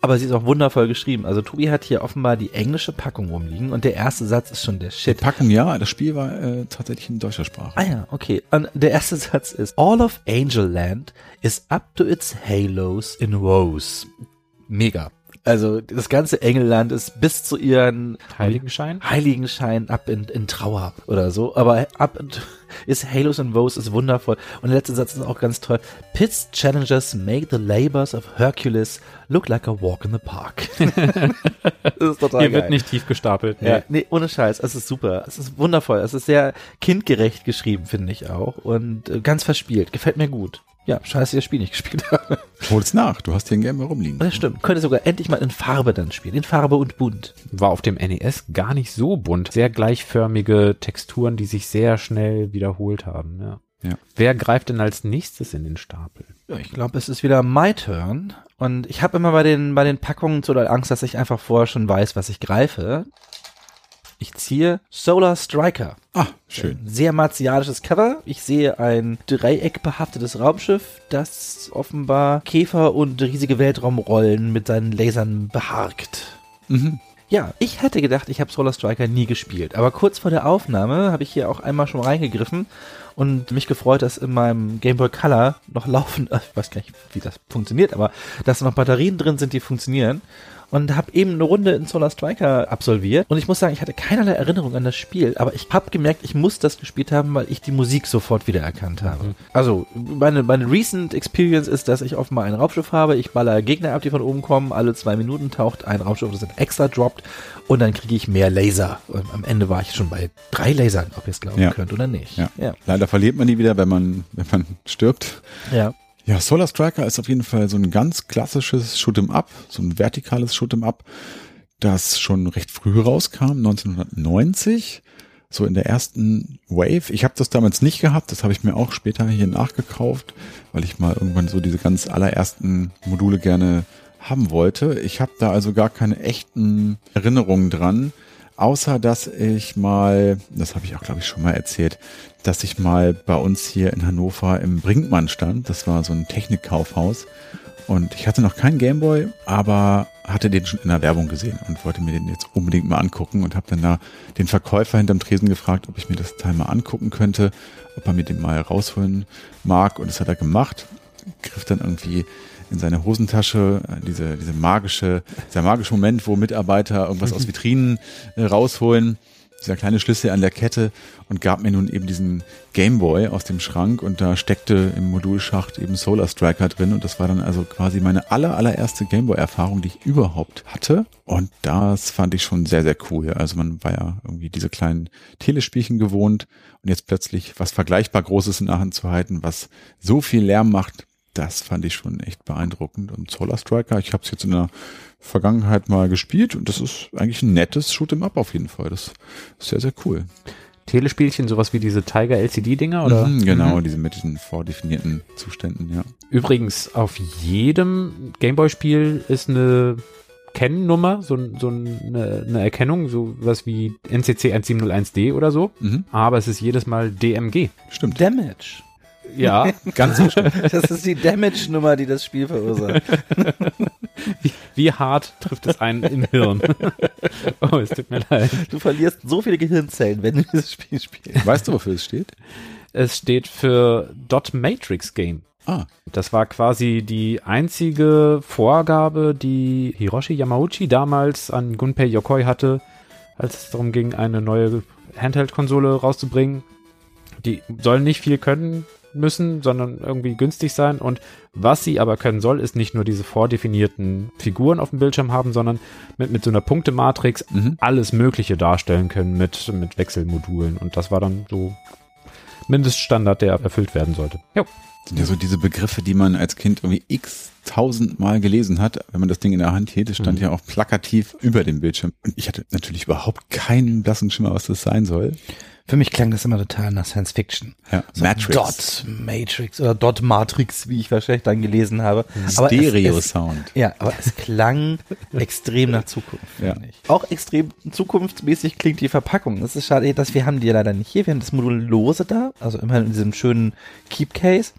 Aber sie ist auch wundervoll geschrieben. Also Tobi hat hier offenbar die englische Packung rumliegen und der erste Satz ist schon der Die Shit. Packung, ja, das Spiel war äh, tatsächlich in deutscher Sprache. Ah ja, okay. Und der erste Satz ist, All of Angel Land is up to its halos in woes. Mega. Also das ganze Engelland ist bis zu ihren Heiligenschein? Heiligenschein ab in, in Trauer oder so. Aber ab ist Halos and Woes ist wundervoll. Und der letzte Satz ist auch ganz toll. Pitts challenges make the labors of Hercules look like a walk in the park. das ist total Hier geil. wird nicht tief gestapelt. Nee. Ja, nee, ohne Scheiß. Es ist super. Es ist wundervoll. Es ist sehr kindgerecht geschrieben, finde ich auch. Und äh, ganz verspielt. Gefällt mir gut. Ja, scheiße, das Spiel nicht gespielt habe. Hol's nach, du hast hier ein Game rumliegen. Das stimmt. Könnte sogar endlich mal in Farbe dann spielen. In Farbe und bunt. War auf dem NES gar nicht so bunt. Sehr gleichförmige Texturen, die sich sehr schnell wiederholt haben. Ja. Ja. Wer greift denn als nächstes in den Stapel? Ja, ich glaube, es ist wieder my turn. Und ich habe immer bei den, bei den Packungen so Angst, dass ich einfach vorher schon weiß, was ich greife. Ich ziehe Solar Striker. Ah, schön. Sehr martialisches Cover. Ich sehe ein dreieckbehaftetes Raumschiff, das offenbar Käfer und riesige Weltraumrollen mit seinen Lasern beharkt. Mhm. Ja, ich hätte gedacht, ich habe Solar Striker nie gespielt. Aber kurz vor der Aufnahme habe ich hier auch einmal schon reingegriffen und mich gefreut, dass in meinem Game Boy Color noch laufen, ich weiß gar nicht, wie das funktioniert, aber dass noch Batterien drin sind, die funktionieren. Und habe eben eine Runde in Solar Striker absolviert. Und ich muss sagen, ich hatte keinerlei Erinnerung an das Spiel, aber ich habe gemerkt, ich muss das gespielt haben, weil ich die Musik sofort wiedererkannt habe. Mhm. Also, meine, meine recent Experience ist, dass ich offenbar ein Raumschiff habe, ich baller Gegner ab, die von oben kommen, alle zwei Minuten taucht ein Raumschiff, das sind extra droppt und dann kriege ich mehr Laser. Und am Ende war ich schon bei drei Lasern, ob ihr es glauben Ja. könnt oder nicht. Ja. ja. Leider verliert man die wieder, wenn man, wenn man stirbt. ja. Ja, Solar Striker ist auf jeden Fall so ein ganz klassisches Shoot'em Up, so ein vertikales Shoot'em Up, das schon recht früh rauskam, 1990, so in der ersten Wave. Ich habe das damals nicht gehabt, das habe ich mir auch später hier nachgekauft, weil ich mal irgendwann so diese ganz allerersten Module gerne haben wollte. Ich habe da also gar keine echten Erinnerungen dran, außer dass ich mal, das habe ich auch glaube ich schon mal erzählt, dass ich mal bei uns hier in Hannover im Brinkmann stand. Das war so ein Technikkaufhaus. Und ich hatte noch keinen Gameboy, aber hatte den schon in der Werbung gesehen und wollte mir den jetzt unbedingt mal angucken und habe dann da den Verkäufer hinterm Tresen gefragt, ob ich mir das Teil mal angucken könnte, ob er mir den mal rausholen mag. Und das hat er gemacht. Griff dann irgendwie in seine Hosentasche, äh, diese, diese magische, dieser magische Moment, wo Mitarbeiter irgendwas aus Vitrinen äh, rausholen dieser kleine Schlüssel an der Kette und gab mir nun eben diesen Gameboy aus dem Schrank und da steckte im Modulschacht eben Solar Striker drin und das war dann also quasi meine aller allererste Gameboy-Erfahrung, die ich überhaupt hatte und das fand ich schon sehr, sehr cool. Also man war ja irgendwie diese kleinen Telespielchen gewohnt und jetzt plötzlich was vergleichbar Großes in der Hand zu halten, was so viel Lärm macht, das fand ich schon echt beeindruckend. Und Solar Striker, ich habe es jetzt in der Vergangenheit mal gespielt und das ist eigentlich ein nettes Shoot'em Up auf jeden Fall. Das ist sehr, sehr cool. Telespielchen, sowas wie diese Tiger LCD-Dinger oder? Mhm, genau, diese mit diesen vordefinierten Zuständen, ja. Übrigens, auf jedem Gameboy-Spiel ist eine Kennnummer, so, so eine, eine Erkennung, so was wie NCC 1701D oder so. Mhm, Aber es ist jedes Mal DMG. stimmt. Damage. Ja, Ganz. Das ist die Damage-Nummer, die das Spiel verursacht. wie hart trifft es einen im Hirn? oh, es tut mir leid. Du verlierst so viele Gehirnzellen, wenn du dieses Spiel spielst. Weißt du, wofür es steht? Es steht für Dot Matrix Game. Ah, Das war quasi die einzige Vorgabe, die Hiroshi Yamauchi damals an Gunpei Yokoi hatte, als es darum ging, eine neue Handheld-Konsole rauszubringen. Die soll nicht viel können müssen, sondern irgendwie günstig sein. Und was sie aber können soll, ist nicht nur diese vordefinierten Figuren auf dem Bildschirm haben, sondern mit, mit so einer Punktematrix mhm. alles Mögliche darstellen können mit, mit Wechselmodulen. Und das war dann so Mindeststandard, der erfüllt werden sollte. Sind ja so diese Begriffe, die man als Kind irgendwie x tausendmal gelesen hat, wenn man das Ding in der Hand hielt. Stand Mhm. ja auch plakativ über dem Bildschirm. Und ich hatte natürlich überhaupt keinen blassen Schimmer, was das sein soll. Für mich klang das immer total nach Science Fiction. Ja, So Matrix. Dot Matrix oder Dot Matrix, wie ich wahrscheinlich dann gelesen habe. Aber es- Stereo es, Sound. Ja, aber es klang extrem nach Zukunft, Ja. finde ich. Auch extrem zukunftsmäßig klingt die Verpackung. Es ist schade, dass wir haben die ja leider nicht hier. Wir haben das Modul lose da, also immerhin in diesem schönen Keep Case.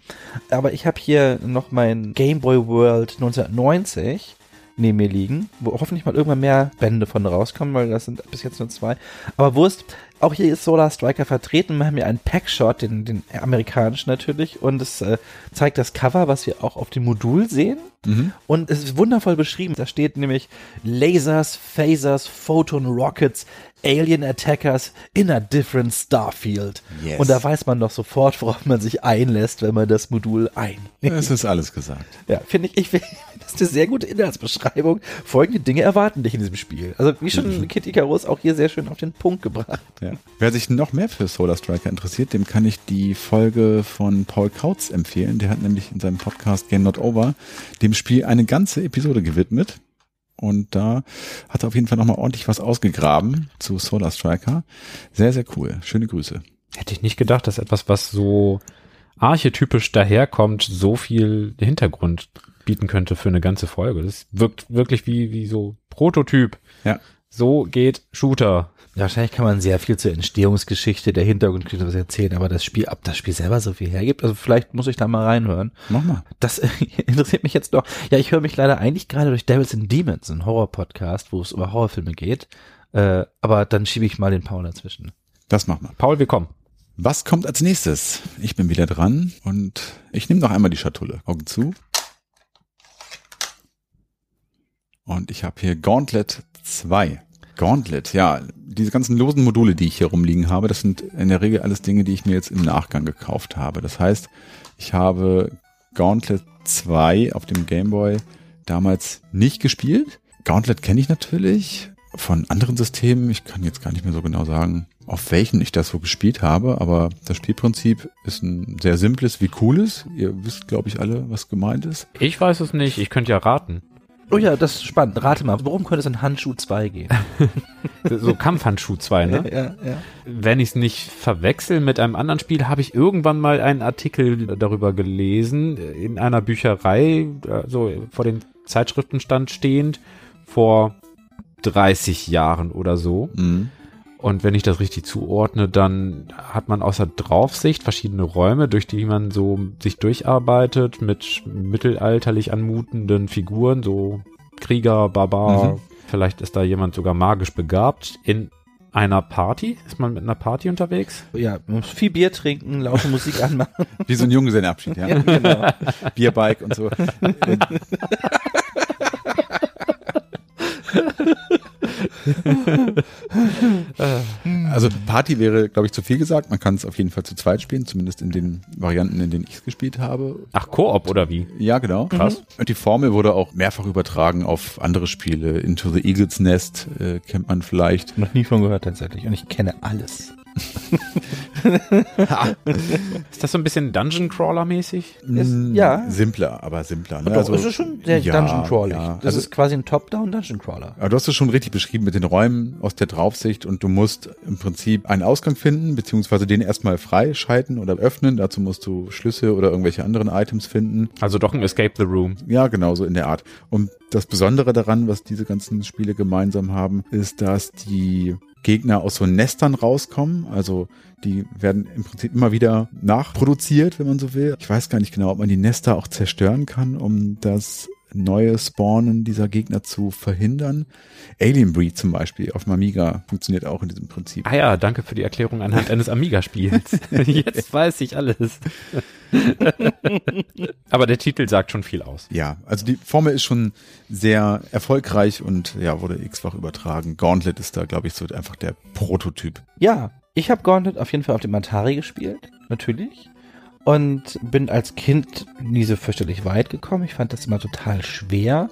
Aber ich habe hier noch mein Game Boy World 1990 neben mir liegen, wo hoffentlich mal irgendwann mehr Bände von rauskommen, weil das sind bis jetzt nur zwei. Aber Wurst, auch hier ist Solar Striker vertreten. Wir haben hier einen Packshot, den, den amerikanischen natürlich, und es äh, zeigt das Cover, was wir auch auf dem Modul sehen. Mhm. Und es ist wundervoll beschrieben. Da steht nämlich Lasers, Phasers, Photon Rockets, Alien Attackers in a different Starfield. Yes. Und da weiß man doch sofort, worauf man sich einlässt, wenn man das Modul ein. Es ist alles gesagt. Ja, finde ich, ich finde, das ist eine sehr gute Inhaltsbeschreibung. Folgende Dinge erwarten dich in diesem Spiel. Also, wie schon Kid Icarus auch hier sehr schön auf den Punkt gebracht. Ja. Wer sich noch mehr für Solar Striker interessiert, dem kann ich die Folge von Paul Kautz empfehlen. Der hat nämlich in seinem Podcast Game Not Over dem Spiel eine ganze Episode gewidmet. Und da hat er auf jeden Fall nochmal ordentlich was ausgegraben zu Solar Striker. Sehr, sehr cool. Schöne Grüße. Hätte ich nicht gedacht, dass etwas, was so archetypisch daherkommt, so viel Hintergrund bieten könnte für eine ganze Folge. Das wirkt wirklich wie, wie so Prototyp. Ja. So geht Shooter. Ja, wahrscheinlich kann man sehr viel zur Entstehungsgeschichte, der Hintergrundgeschichte was erzählen, aber das Spiel, ob das Spiel selber so viel hergibt, also vielleicht muss ich da mal reinhören. Mach mal. Das interessiert mich jetzt doch. Ja, ich höre mich leider eigentlich gerade durch Devils and Demons, ein Horror-Podcast, wo es über Horrorfilme geht. Äh, aber dann schiebe ich mal den Paul dazwischen. Das mach mal. Paul, willkommen. Was kommt als nächstes? Ich bin wieder dran und ich nehme noch einmal die Schatulle. Augen zu. Und ich habe hier Gauntlet 2. Gauntlet, ja, diese ganzen losen Module, die ich hier rumliegen habe, das sind in der Regel alles Dinge, die ich mir jetzt im Nachgang gekauft habe. Das heißt, ich habe Gauntlet 2 auf dem Game Boy damals nicht gespielt. Gauntlet kenne ich natürlich von anderen Systemen. Ich kann jetzt gar nicht mehr so genau sagen, auf welchen ich das so gespielt habe, aber das Spielprinzip ist ein sehr simples wie cooles. Ihr wisst, glaube ich, alle, was gemeint ist. Ich weiß es nicht, ich könnte ja raten. Oh ja, das ist spannend. Rate mal, worum könnte es in Handschuh 2 gehen? So Kampfhandschuh 2, ne? ja, ja. Wenn ich es nicht verwechsel mit einem anderen Spiel, habe ich irgendwann mal einen Artikel darüber gelesen, in einer Bücherei, so vor den Zeitschriftenstand stehend, vor 30 Jahren oder so. Mhm. Und wenn ich das richtig zuordne, dann hat man außer Draufsicht verschiedene Räume, durch die man so sich durcharbeitet mit mittelalterlich anmutenden Figuren, so Krieger, Barbar. Mhm. Vielleicht ist da jemand sogar magisch begabt. In einer Party? Ist man mit einer Party unterwegs? Ja, man muss viel Bier trinken, laute Musik anmachen. Wie so ein Junggesellenabschied, ja. Ja, genau. Bierbike und so. Also Party wäre, glaube ich, zu viel gesagt. Man kann es auf jeden Fall zu zweit spielen, zumindest in den Varianten, in denen ich es gespielt habe. Ach, Koop oder wie? Ja, genau. Krass. Und die Formel wurde auch mehrfach übertragen auf andere Spiele. Into the Eagle's Nest äh, kennt man vielleicht. Noch nie von gehört tatsächlich. Und ich kenne alles. Ist das so ein bisschen Dungeon Crawler mäßig? Ist- Mm, ja. Simpler, aber simpler. Ne? Doch, es ist schon sehr ja, Dungeon Crawlig. ja. Das Also- ist quasi ein Top-Down Dungeon Crawler. Aber du hast es schon richtig beschrieben mit den Räumen aus der Draufsicht und du musst im Prinzip einen Ausgang finden, beziehungsweise den erstmal freischalten oder öffnen. Dazu musst du Schlüssel oder irgendwelche anderen Items finden. Also doch ein Escape the Room. Ja, genau so in der Art. Und das Besondere daran, was diese ganzen Spiele gemeinsam haben, ist, dass die Gegner aus so Nestern rauskommen. Also die werden im Prinzip immer wieder nachproduziert, wenn man so will. Ich weiß gar nicht genau, ob man die Nester auch zerstören kann, um das neue Spawnen dieser Gegner zu verhindern. Alien Breed zum Beispiel auf dem Amiga funktioniert auch in diesem Prinzip. Ah ja, danke für die Erklärung anhand eines Amiga-Spiels. Jetzt weiß ich alles. Aber der Titel sagt schon viel aus. Ja, also die Formel ist schon sehr erfolgreich und ja, wurde x-fach übertragen. Gauntlet ist da, glaube ich, so einfach der Prototyp. Ja, ich habe Gauntlet auf jeden Fall auf dem Atari gespielt, natürlich. Und bin als Kind nie so fürchterlich weit gekommen. Ich fand das immer total schwer.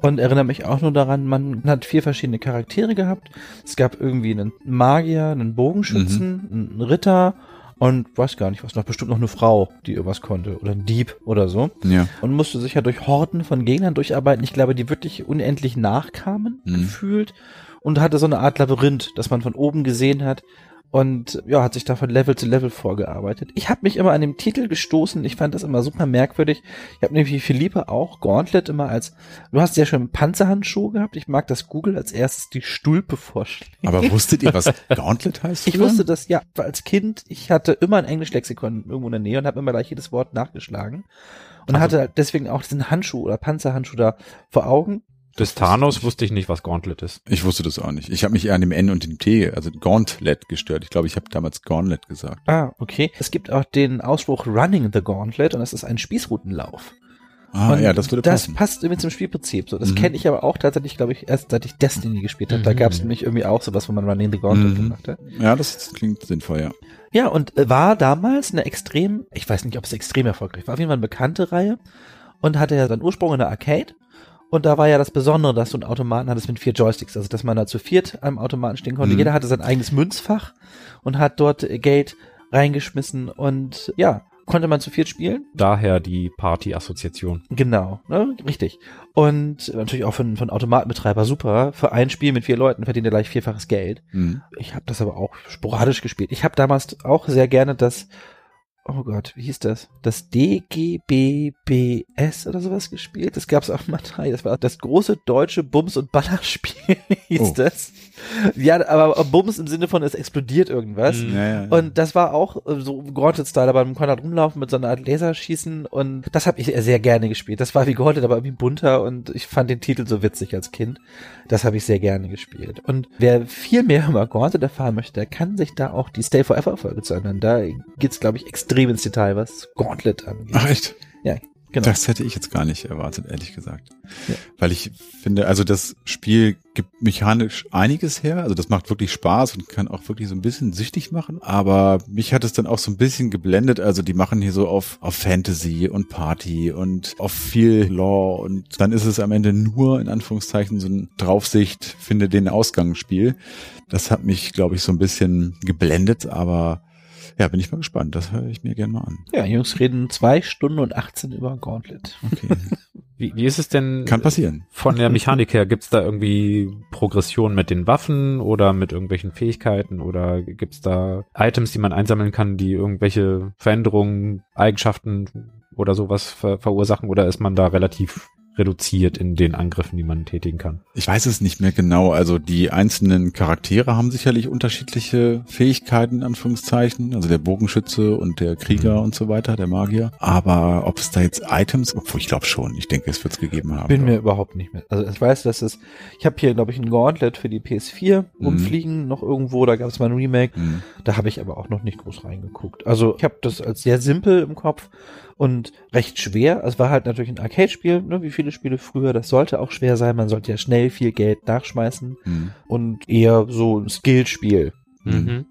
Und erinnere mich auch nur daran, man hat vier verschiedene Charaktere gehabt. Es gab irgendwie einen Magier, einen Bogenschützen, einen Ritter und weiß gar nicht was noch, bestimmt noch eine Frau, die irgendwas konnte oder ein Dieb oder so. Ja. Und musste sich ja durch Horden von Gegnern durcharbeiten. Ich glaube, die wirklich unendlich nachkamen, Mhm. gefühlt. Und hatte so eine Art Labyrinth, das man von oben gesehen hat. Und ja, hat sich da von Level zu Level vorgearbeitet. Ich habe mich immer an dem Titel gestoßen. Ich fand das immer super merkwürdig. Ich habe nämlich wie Philippe auch Gauntlet immer als, du hast ja schon Panzerhandschuhe gehabt. Ich mag, dass Google als erstes die Stulpe vorschlägt. Aber wusstet ihr, was Gauntlet heißt? Ich wusste das, ja, als Kind, ich hatte immer ein Englischlexikon irgendwo in der Nähe und habe immer gleich jedes Wort nachgeschlagen. Und Also- hatte deswegen auch diesen Handschuh oder Panzerhandschuh da vor Augen. Des Thanos wusste ich nicht, was Gauntlet ist. Ich wusste das auch nicht. Ich habe mich eher an dem N und dem T, also Gauntlet gestört. Ich glaube, ich habe damals Gauntlet gesagt. Ah, okay. Es gibt auch den Ausspruch Running the Gauntlet und das ist ein Spießrutenlauf. Ah, und ja, das würde Das passen. passt irgendwie zum Spielprinzip. So, das Mhm. kenne ich aber auch tatsächlich, glaube ich, erst seit ich Destiny gespielt habe. Da Mhm. gab es nämlich irgendwie auch sowas, wo man Running the Gauntlet Mhm. gemacht hat. Ja, das klingt sinnvoll, ja. Ja, und äh, war damals eine extrem, ich weiß nicht, ob es extrem erfolgreich war, auf jeden Fall eine bekannte Reihe und hatte ja seinen Ursprung in der Arcade. Und da war ja das Besondere, dass du einen Automaten hattest mit vier Joysticks, also dass man da zu viert am Automaten stehen konnte. Mhm. Jeder hatte sein eigenes Münzfach und hat dort äh, Geld reingeschmissen und ja, konnte man zu viert spielen. Daher die Party-Assoziation. Genau, ne? richtig. Und natürlich auch von, von Automatenbetreiber super. Für ein Spiel mit vier Leuten verdient er gleich vierfaches Geld. Mhm. Ich habe das aber auch sporadisch gespielt. Ich habe damals auch sehr gerne das oh Gott, wie hieß das? Das DGBBS oder sowas gespielt. Das gab's auf Matei. Das war das große deutsche Bums- und Ballerspiel, hieß Oh. das. Ja, aber Bums im Sinne von, es explodiert irgendwas. Mhm. Ja, ja, ja. Und das war auch äh, so Gauntlet-Style, aber man konnte halt rumlaufen mit so einer Art Laserschießen und das habe ich sehr gerne gespielt. Das war wie Gauntlet, aber irgendwie bunter und ich fand den Titel so witzig als Kind. Das habe ich sehr gerne gespielt. Und wer viel mehr über Gauntlet erfahren möchte, der kann sich da auch die Stay Forever Folge zu anhören. Da geht's, glaube ich, extrem ins Detail, was Gauntlet angeht. Ach echt? Genau. Das hätte ich jetzt gar nicht erwartet, ehrlich gesagt. Ja. Weil ich finde, also das Spiel gibt mechanisch einiges her. Also das macht wirklich Spaß und kann auch wirklich so ein bisschen süchtig machen. Aber mich hat es dann auch so ein bisschen geblendet. Also die machen hier so auf, auf Fantasy und Party und auf viel Lore. Und dann ist es am Ende nur in Anführungszeichen so ein Draufsicht, finde den Ausgangsspiel. Das hat mich, glaube ich, so ein bisschen geblendet. Aber ja, bin ich mal gespannt. Das höre ich mir gerne mal an. Ja, Jungs reden zwei Stunden und 18 über Gauntlet. Okay. Wie, wie ist es denn kann passieren. von der Mechanik her? Gibt's da irgendwie Progression mit den Waffen oder mit irgendwelchen Fähigkeiten oder gibt's da Items, die man einsammeln kann, die irgendwelche Veränderungen, Eigenschaften oder sowas ver verursachen oder ist man da relativ reduziert in den Angriffen, die man tätigen kann? Ich weiß es nicht mehr genau. Also die einzelnen Charaktere haben sicherlich unterschiedliche Fähigkeiten, in Anführungszeichen. Also der Bogenschütze und der Krieger Mhm. und so weiter, der Magier. Aber ob es da jetzt Items, obwohl ich glaube schon, ich denke, es wird es gegeben haben. Bin mir überhaupt nicht mehr. Also ich weiß, dass es. Ich habe hier, glaube ich, ein Gauntlet für die PS4 Mhm. rumfliegen, noch irgendwo. Da gab es mal ein Remake. Hm. Da habe ich aber auch noch nicht groß reingeguckt. Also ich habe das als sehr simpel im Kopf und recht schwer. Es war halt natürlich ein Arcade-Spiel, ne, wie viele Spiele früher. Das sollte auch schwer sein. Man sollte ja schnell viel Geld nachschmeißen Hm. und eher so ein Skill-Spiel. Mhm.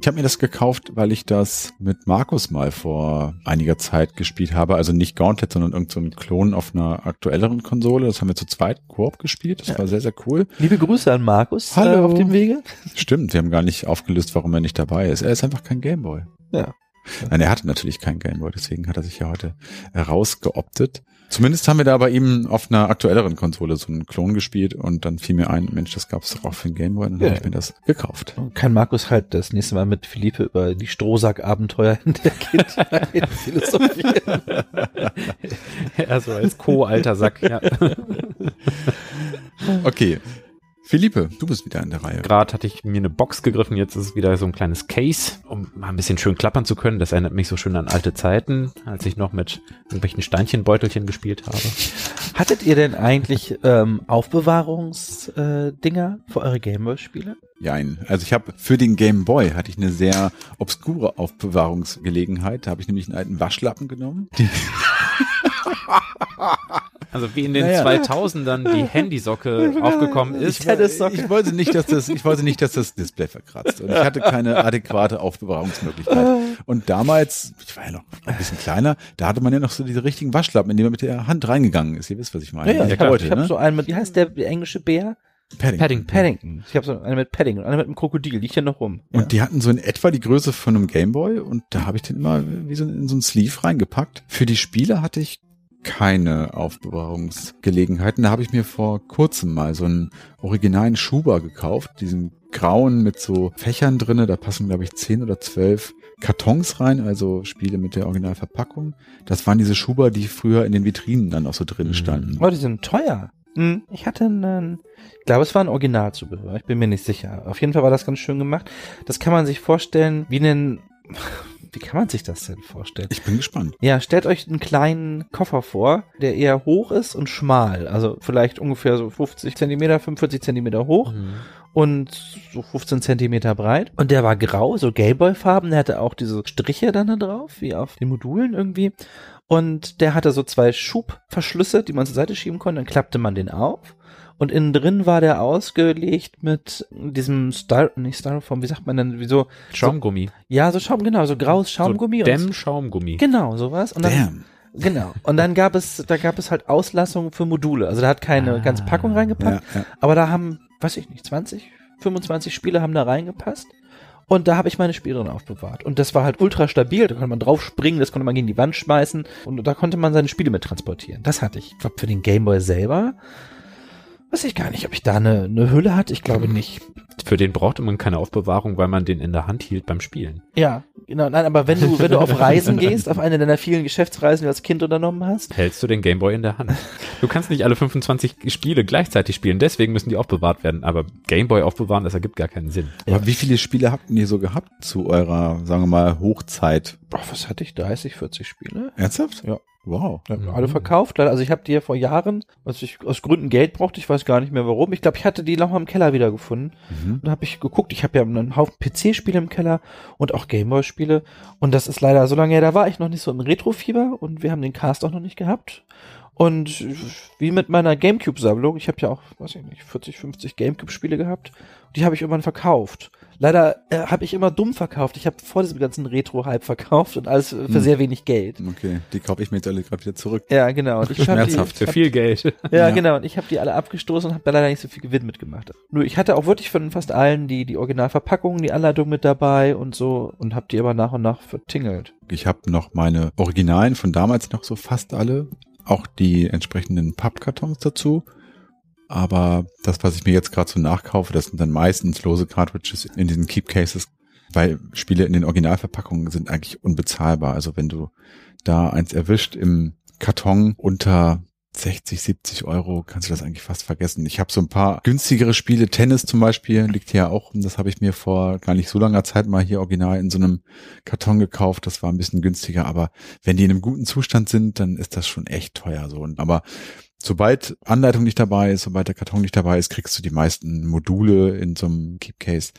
Ich habe mir das gekauft, weil ich das mit Markus mal vor einiger Zeit gespielt habe. Also nicht Gauntlet, sondern irgendein so ein Klon auf einer aktuelleren Konsole. Das haben wir zu zweit Koop gespielt. Das Ja. war sehr, sehr cool. Liebe Grüße an Markus Hallo. Äh, auf dem Wege. Stimmt, wir haben gar nicht aufgelöst, warum er nicht dabei ist. Er ist einfach kein Gameboy. Ja. Nein, er hatte natürlich kein Gameboy, deswegen hat er sich ja heute herausgeoptet. Zumindest haben wir da bei ihm auf einer aktuelleren Konsole so einen Klon gespielt und dann fiel mir ein, Mensch, das gab's doch auch für einen Gameboy, dann Ja. habe ich mir das gekauft. Kann Markus halt das nächste Mal mit Philippe über die Strohsack-Abenteuer in der Kindheit philosophieren. Also als Co-alter Sack, ja. Okay. Philippe, du bist wieder an der Reihe. Gerade hatte ich mir eine Box gegriffen, jetzt ist es wieder so ein kleines Case, um mal ein bisschen schön klappern zu können. Das erinnert mich so schön an alte Zeiten, als ich noch mit irgendwelchen Steinchenbeutelchen gespielt habe. Hattet ihr denn eigentlich ähm, Aufbewahrungsdinger äh, Dinger für eure Gameboy-Spiele? Jein. Also ich habe für den Game Boy hatte ich eine sehr obskure Aufbewahrungsgelegenheit. Da habe ich nämlich einen alten Waschlappen genommen. Also wie in den Naja. 2000ern die Handysocke aufgekommen ist. Ich ich wollte nicht, dass das, ich wollte nicht, dass das Display verkratzt. Und ich hatte keine adäquate Aufbewahrungsmöglichkeit. Und damals, ich war ja noch ein bisschen kleiner, da hatte man ja noch so diese richtigen Waschlappen, in die man mit der Hand reingegangen ist. Ihr wisst, was ich meine. ja, Also ich habe hab ne? so einen mit, wie heißt der englische Bär? Paddington. Paddington. Paddington. Ich habe so eine mit Paddington und eine mit einem Krokodil, liegt hier noch rum. Und ja. die hatten so in etwa die Größe von einem Gameboy und da habe ich den immer wie so in so ein Sleeve reingepackt. Für die Spiele hatte ich keine Aufbewahrungsgelegenheiten. Da habe ich mir vor kurzem mal so einen originalen Schuber gekauft, diesen grauen mit so Fächern drinne. Da passen glaube ich zehn oder zwölf Kartons rein, also Spiele mit der Originalverpackung. Das waren diese Schuber, die früher in den Vitrinen dann auch so drin Mhm. standen. Oh, die sind teuer. Hm, Ich hatte einen, ich glaube, es war ein Originalzubehör. Ich bin mir nicht sicher. Auf jeden Fall war das ganz schön gemacht. Das kann man sich vorstellen wie einen, wie kann man sich das denn vorstellen? Ich bin gespannt. Ja, stellt euch einen kleinen Koffer vor, der eher hoch ist und schmal. Also vielleicht ungefähr so 50 Zentimeter, 45 Zentimeter hoch Mhm. und so 15 Zentimeter breit. Und der war grau, so Gameboy-Farben. Der hatte auch diese Striche dann da drauf, wie auf den Modulen irgendwie. Und der hatte so zwei Schubverschlüsse, die man zur Seite schieben konnte. Dann klappte man den auf. Und innen drin war der ausgelegt mit diesem Styro, nicht Styrofoam, wie sagt man denn, wieso? Schaumgummi. Ja, so Schaum, genau, so graues Schaumgummi. So Dämm-Schaumgummi. Genau, sowas. Und dann, Damn. Genau. Und dann gab es, da gab es halt Auslassungen für Module. Also da hat keine Ah. ganze Packung reingepackt, Ja, ja. aber da haben, weiß ich nicht, 20, 25 Spiele haben da reingepasst. Und da habe ich meine Spiele drin aufbewahrt. Und das war halt ultra stabil. Da konnte man drauf springen, das konnte man gegen die Wand schmeißen. Und da konnte man seine Spiele mit transportieren. Das hatte ich. Ich glaube, für den Gameboy selber Weiß ich gar nicht, ob ich da eine, eine Hülle hatte. Ich glaube nicht. Für den brauchte man keine Aufbewahrung, weil man den in der Hand hielt beim Spielen. Ja, genau. Nein, aber wenn du, wenn du auf Reisen gehst, auf eine deiner vielen Geschäftsreisen, die du als Kind unternommen hast, Hältst du den Gameboy in der Hand. Du kannst nicht alle 25 Spiele gleichzeitig spielen, deswegen müssen die aufbewahrt werden. Aber Gameboy aufbewahren, das ergibt gar keinen Sinn. Aber wie viele Spiele habt ihr so gehabt zu eurer, sagen wir mal, Hochzeit? Boah, was hatte ich? 30, 40 Spiele? Ernsthaft? Ja. Wow. Ja, Mhm. Alle verkauft. Also ich habe die ja vor Jahren, als ich aus Gründen Geld brauchte, ich weiß gar nicht mehr warum. Ich glaube, ich hatte die noch mal im Keller wiedergefunden. Mhm. Und habe ich geguckt, ich habe ja einen Haufen PC-Spiele im Keller und auch Gameboy-Spiele. Und das ist leider so lange her, da war ich noch nicht so im Retro-Fieber und wir haben den Cast auch noch nicht gehabt. Und wie mit meiner Gamecube-Sammlung, ich habe ja auch, weiß ich nicht, 40, 50 Gamecube-Spiele gehabt. Die habe ich irgendwann verkauft. Leider äh, habe ich immer dumm verkauft. Ich habe vor diesem ganzen Retro-Hype verkauft und alles für Hm. sehr wenig Geld. Okay, die kaufe ich mir jetzt alle gerade wieder zurück. Ja, genau. Und ich die, Schmerzhaft. Für viel Geld. ja, Ja. genau. Und ich habe die alle abgestoßen und habe da leider nicht so viel Gewinn mitgemacht. Nur ich hatte auch wirklich von fast allen die die Originalverpackungen, die Anleitung mit dabei und so und habe die aber nach und nach vertingelt. Ich habe noch meine Originalen von damals noch so fast alle. Auch die entsprechenden Pappkartons dazu. Aber das, was ich mir jetzt gerade so nachkaufe, das sind dann meistens lose Cartridges in diesen Keep Cases, weil Spiele in den Originalverpackungen sind eigentlich unbezahlbar. Also wenn du da eins erwischt im Karton unter 60, 70 Euro, kannst du das eigentlich fast vergessen. Ich habe so ein paar günstigere Spiele, Tennis zum Beispiel, liegt hier auch, das habe ich mir vor gar nicht so langer Zeit mal hier original in so einem Karton gekauft. Das war ein bisschen günstiger, aber wenn die in einem guten Zustand sind, dann ist das schon echt teuer so. Aber sobald Anleitung nicht dabei ist, sobald der Karton nicht dabei ist, kriegst du die meisten Module in so einem Keep Case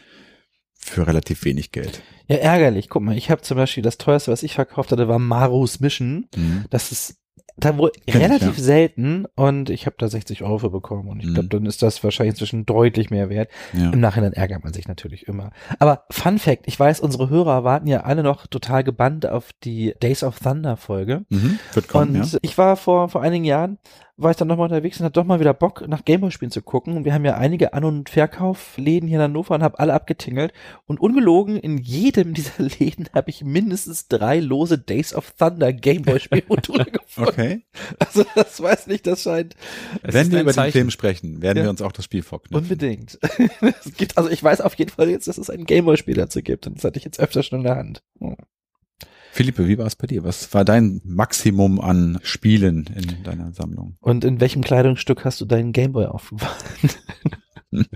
für relativ wenig Geld. Ja, ärgerlich. Guck mal, ich habe zum Beispiel das teuerste, was ich verkauft hatte, war Marus Mission. Mhm. Das ist da wohl Kenn ich, relativ ja. selten und ich habe da 60 Euro für bekommen und ich Mhm. glaube, dann ist das wahrscheinlich inzwischen deutlich mehr wert. Ja. Im Nachhinein ärgert man sich natürlich immer. Aber Fun Fact, ich weiß, unsere Hörer warten ja alle noch total gebannt auf die Days of Thunder Folge. Mhm. Wird kommen, und ja. ich war vor, vor einigen Jahren, war ich dann nochmal unterwegs und hatte doch mal wieder Bock, nach Gameboy-Spielen zu gucken. Und wir haben ja einige An- und Verkaufläden hier in Hannover und habe alle abgetingelt. Und ungelogen, in jedem dieser Läden habe ich mindestens drei lose Days of Thunder Gameboy-Spielmodule gefunden. Okay. Also das weiß nicht, das scheint Es Wenn wir über den Zeichen. Film sprechen, werden Ja. wir uns auch das Spiel vorknüpfen. unbedingt. es gibt, also ich weiß auf jeden Fall jetzt, dass es ein Gameboy-Spiel dazu gibt. Und das hatte ich jetzt öfter schon in der Hand. Hm. Philippe, wie war es bei dir? Was war dein Maximum an Spielen in deiner Sammlung? Und in welchem Kleidungsstück hast du deinen Gameboy aufbewahrt?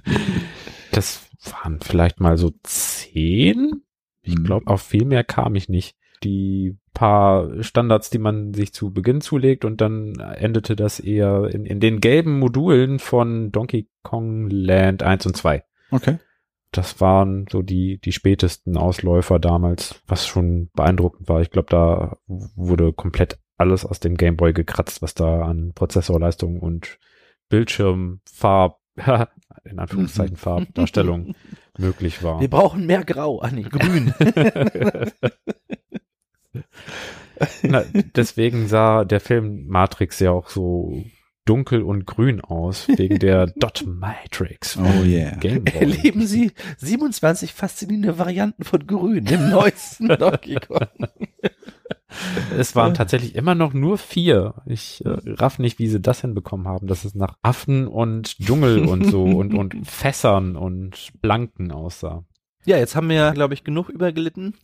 Das waren vielleicht mal so zehn. Ich Mhm. glaube, auf viel mehr kam ich nicht. Die paar Standards, die man sich zu Beginn zulegt und dann endete das eher in, in den gelben Modulen von Donkey Kong Land 1 und 2. Okay. Das waren so die, die spätesten Ausläufer damals, was schon beeindruckend war. Ich glaube, da wurde komplett alles aus dem Gameboy gekratzt, was da an Prozessorleistung und Bildschirmfarb, in Anführungszeichen Farbdarstellung möglich war. Wir brauchen mehr Grau. Ah nee, grün. Na, deswegen sah der Film Matrix ja auch so dunkel und grün aus, wegen der Dot Matrix. Oh yeah. Game Boy. Erleben Sie 27 faszinierende Varianten von Grün im neuesten Donkey Kong. Es waren tatsächlich immer noch nur vier. Ich äh, raff nicht, wie sie das hinbekommen haben, dass es nach Affen und Dschungel und so und, und Fässern und Blanken aussah. Ja, jetzt haben wir ja, glaube ich, genug übergelitten.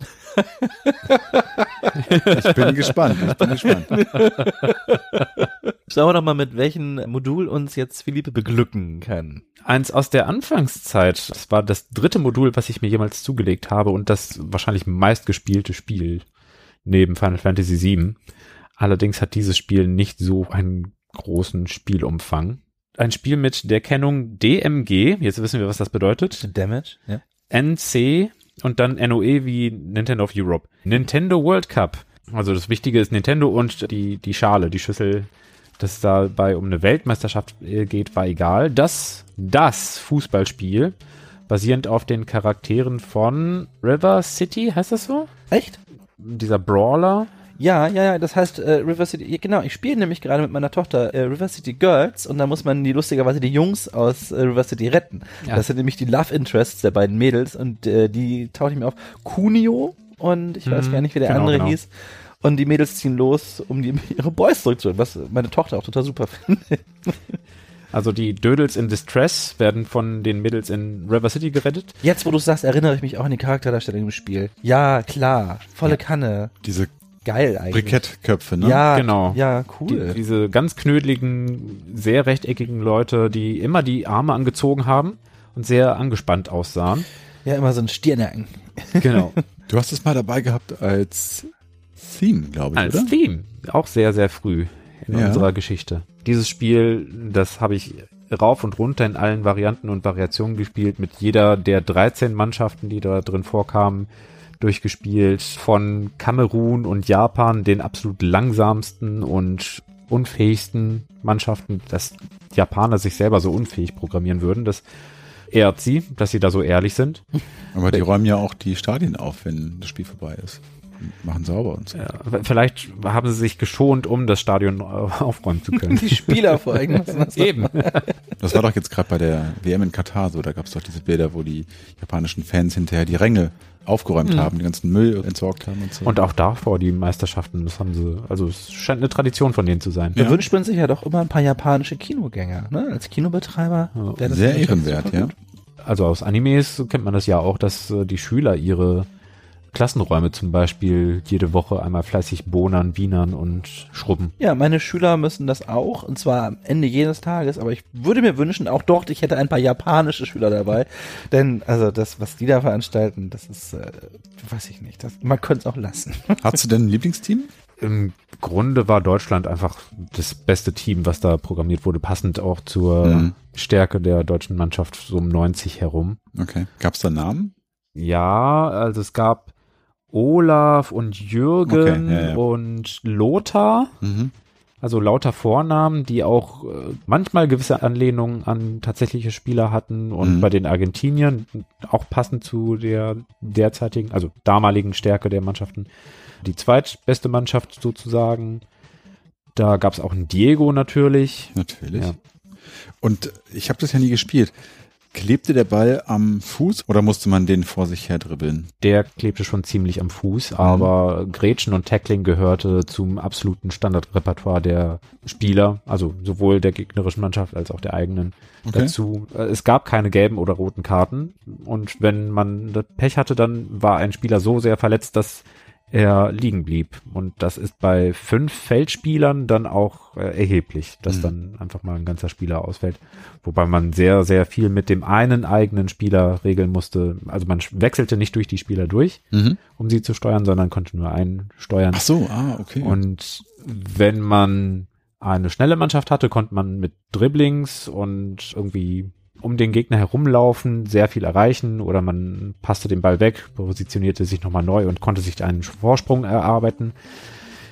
Ich bin gespannt. Ich bin gespannt. Schauen wir doch mal, mit welchem Modul uns jetzt Philippe beglücken kann. Eins aus der Anfangszeit, das war das dritte Modul, was ich mir jemals zugelegt habe und das wahrscheinlich meistgespielte Spiel neben Final Fantasy VII. Allerdings hat dieses Spiel nicht so einen großen Spielumfang. Ein Spiel mit der Kennung DMG, jetzt wissen wir, was das bedeutet. Damage, ja. NC und dann NOE wie Nintendo of Europe. Nintendo World Cup. Also das Wichtige ist Nintendo und die, die Schale, die Schüssel, dass es dabei um eine Weltmeisterschaft äh, geht, war egal. Das, das Fußballspiel, basierend auf den Charakteren von River City, heißt das so? Echt? Dieser Brawler. Ja, ja, ja, das heißt äh, River City, genau, ich spiele nämlich gerade mit meiner Tochter äh, River City Girls und da muss man die lustigerweise die Jungs aus äh, River City retten. Ja. Das sind nämlich die Love Interests der beiden Mädels und äh, die tauchen mir auf. Kunio und ich weiß Mhm, gar nicht, wie der genau, andere genau. hieß. Und die Mädels ziehen los, um die, ihre Boys zurückzuholen, was meine Tochter auch total super findet. Also die Dödels in Distress werden von den Mädels in River City gerettet. Jetzt, wo du sagst, erinnere ich mich auch an die Charakterdarstellung im Spiel. Ja, klar. Volle Ja. Kanne. Diese Geil eigentlich. Brikettköpfe, ne? Ja, Genau. Ja, Die, cool. diese ganz knödeligen, sehr rechteckigen Leute, die immer die Arme angezogen haben und sehr angespannt aussahen. ja, immer so ein Stirnacken. Genau. Du hast es mal dabei gehabt als Theme, glaube ich, Als oder? Theme. Auch sehr, sehr früh in Ja. unserer Geschichte. Dieses Spiel, das habe ich rauf und runter in allen Varianten und Variationen gespielt, mit jeder der 13 Mannschaften, die da drin vorkamen, durchgespielt. Von Kamerun und Japan, den absolut langsamsten und unfähigsten Mannschaften, dass Japaner sich selber so unfähig programmieren würden. Das ehrt sie, dass sie da so ehrlich sind. Aber die räumen ja auch die Stadien auf, wenn das Spiel vorbei ist. Machen sauber und so. Ja, vielleicht haben sie sich geschont, um das Stadion äh, aufräumen zu können. Die Spieler vor allem. Eben. Das war doch jetzt gerade bei der WM in Katar so. Da gab es doch diese Bilder, wo die japanischen Fans hinterher die Ränge aufgeräumt haben, den ganzen Müll entsorgt haben und so. Und auch davor die Meisterschaften, das haben sie, also es scheint eine Tradition von denen zu sein. Da Ja. wünscht man sich ja doch immer ein paar japanische Kinogänger. Ne? Als Kinobetreiber Ja, Sehr ehrenwert, ja. Also aus Animes kennt man das ja auch, dass äh, die Schüler ihre Klassenräume zum Beispiel jede Woche einmal fleißig bonern, wienern und schrubben. Ja, meine Schüler müssen das auch, und zwar am Ende jedes Tages, aber ich würde mir wünschen, auch dort, ich hätte ein paar japanische Schüler dabei, denn, also das, was die da veranstalten, das ist, äh, weiß ich nicht, das, man könnte es auch lassen. Hast du denn ein Lieblingsteam? Im Grunde war Deutschland einfach das beste Team, was da programmiert wurde, passend auch zur Mhm. Stärke der deutschen Mannschaft so um 90 herum. Okay. Gab es da Namen? Ja, also es gab Olaf und Jürgen Okay, ja, ja. und Lothar, Mhm. also lauter Vornamen, die auch äh, manchmal gewisse Anlehnungen an tatsächliche Spieler hatten und Mhm. bei den Argentiniern auch passend zu der derzeitigen, also damaligen Stärke der Mannschaften, die zweitbeste Mannschaft sozusagen. Da gab es auch einen Diego natürlich. Natürlich. Ja. Und ich habe das ja nie gespielt. Klebte der Ball am Fuß oder musste man den vor sich her dribbeln? Der klebte schon ziemlich am Fuß, aber Grätschen und Tackling gehörte zum absoluten Standardrepertoire der Spieler, also sowohl der gegnerischen Mannschaft als auch der eigenen Okay. dazu. Äh, Es gab keine gelben oder roten Karten und wenn man Pech hatte, dann war ein Spieler so sehr verletzt, dass er liegen blieb. Und das ist bei fünf Feldspielern dann auch äh, erheblich, dass Mhm. dann einfach mal ein ganzer Spieler ausfällt. Wobei man sehr, sehr viel mit dem einen eigenen Spieler regeln musste. Also man wechselte nicht durch die Spieler durch, Mhm. um sie zu steuern, sondern konnte nur einen steuern. Ach so, ah, okay. Und wenn man eine schnelle Mannschaft hatte, konnte man mit Dribblings und irgendwie um den Gegner herumlaufen, sehr viel erreichen oder man passte den Ball weg, positionierte sich nochmal neu und konnte sich einen Vorsprung erarbeiten.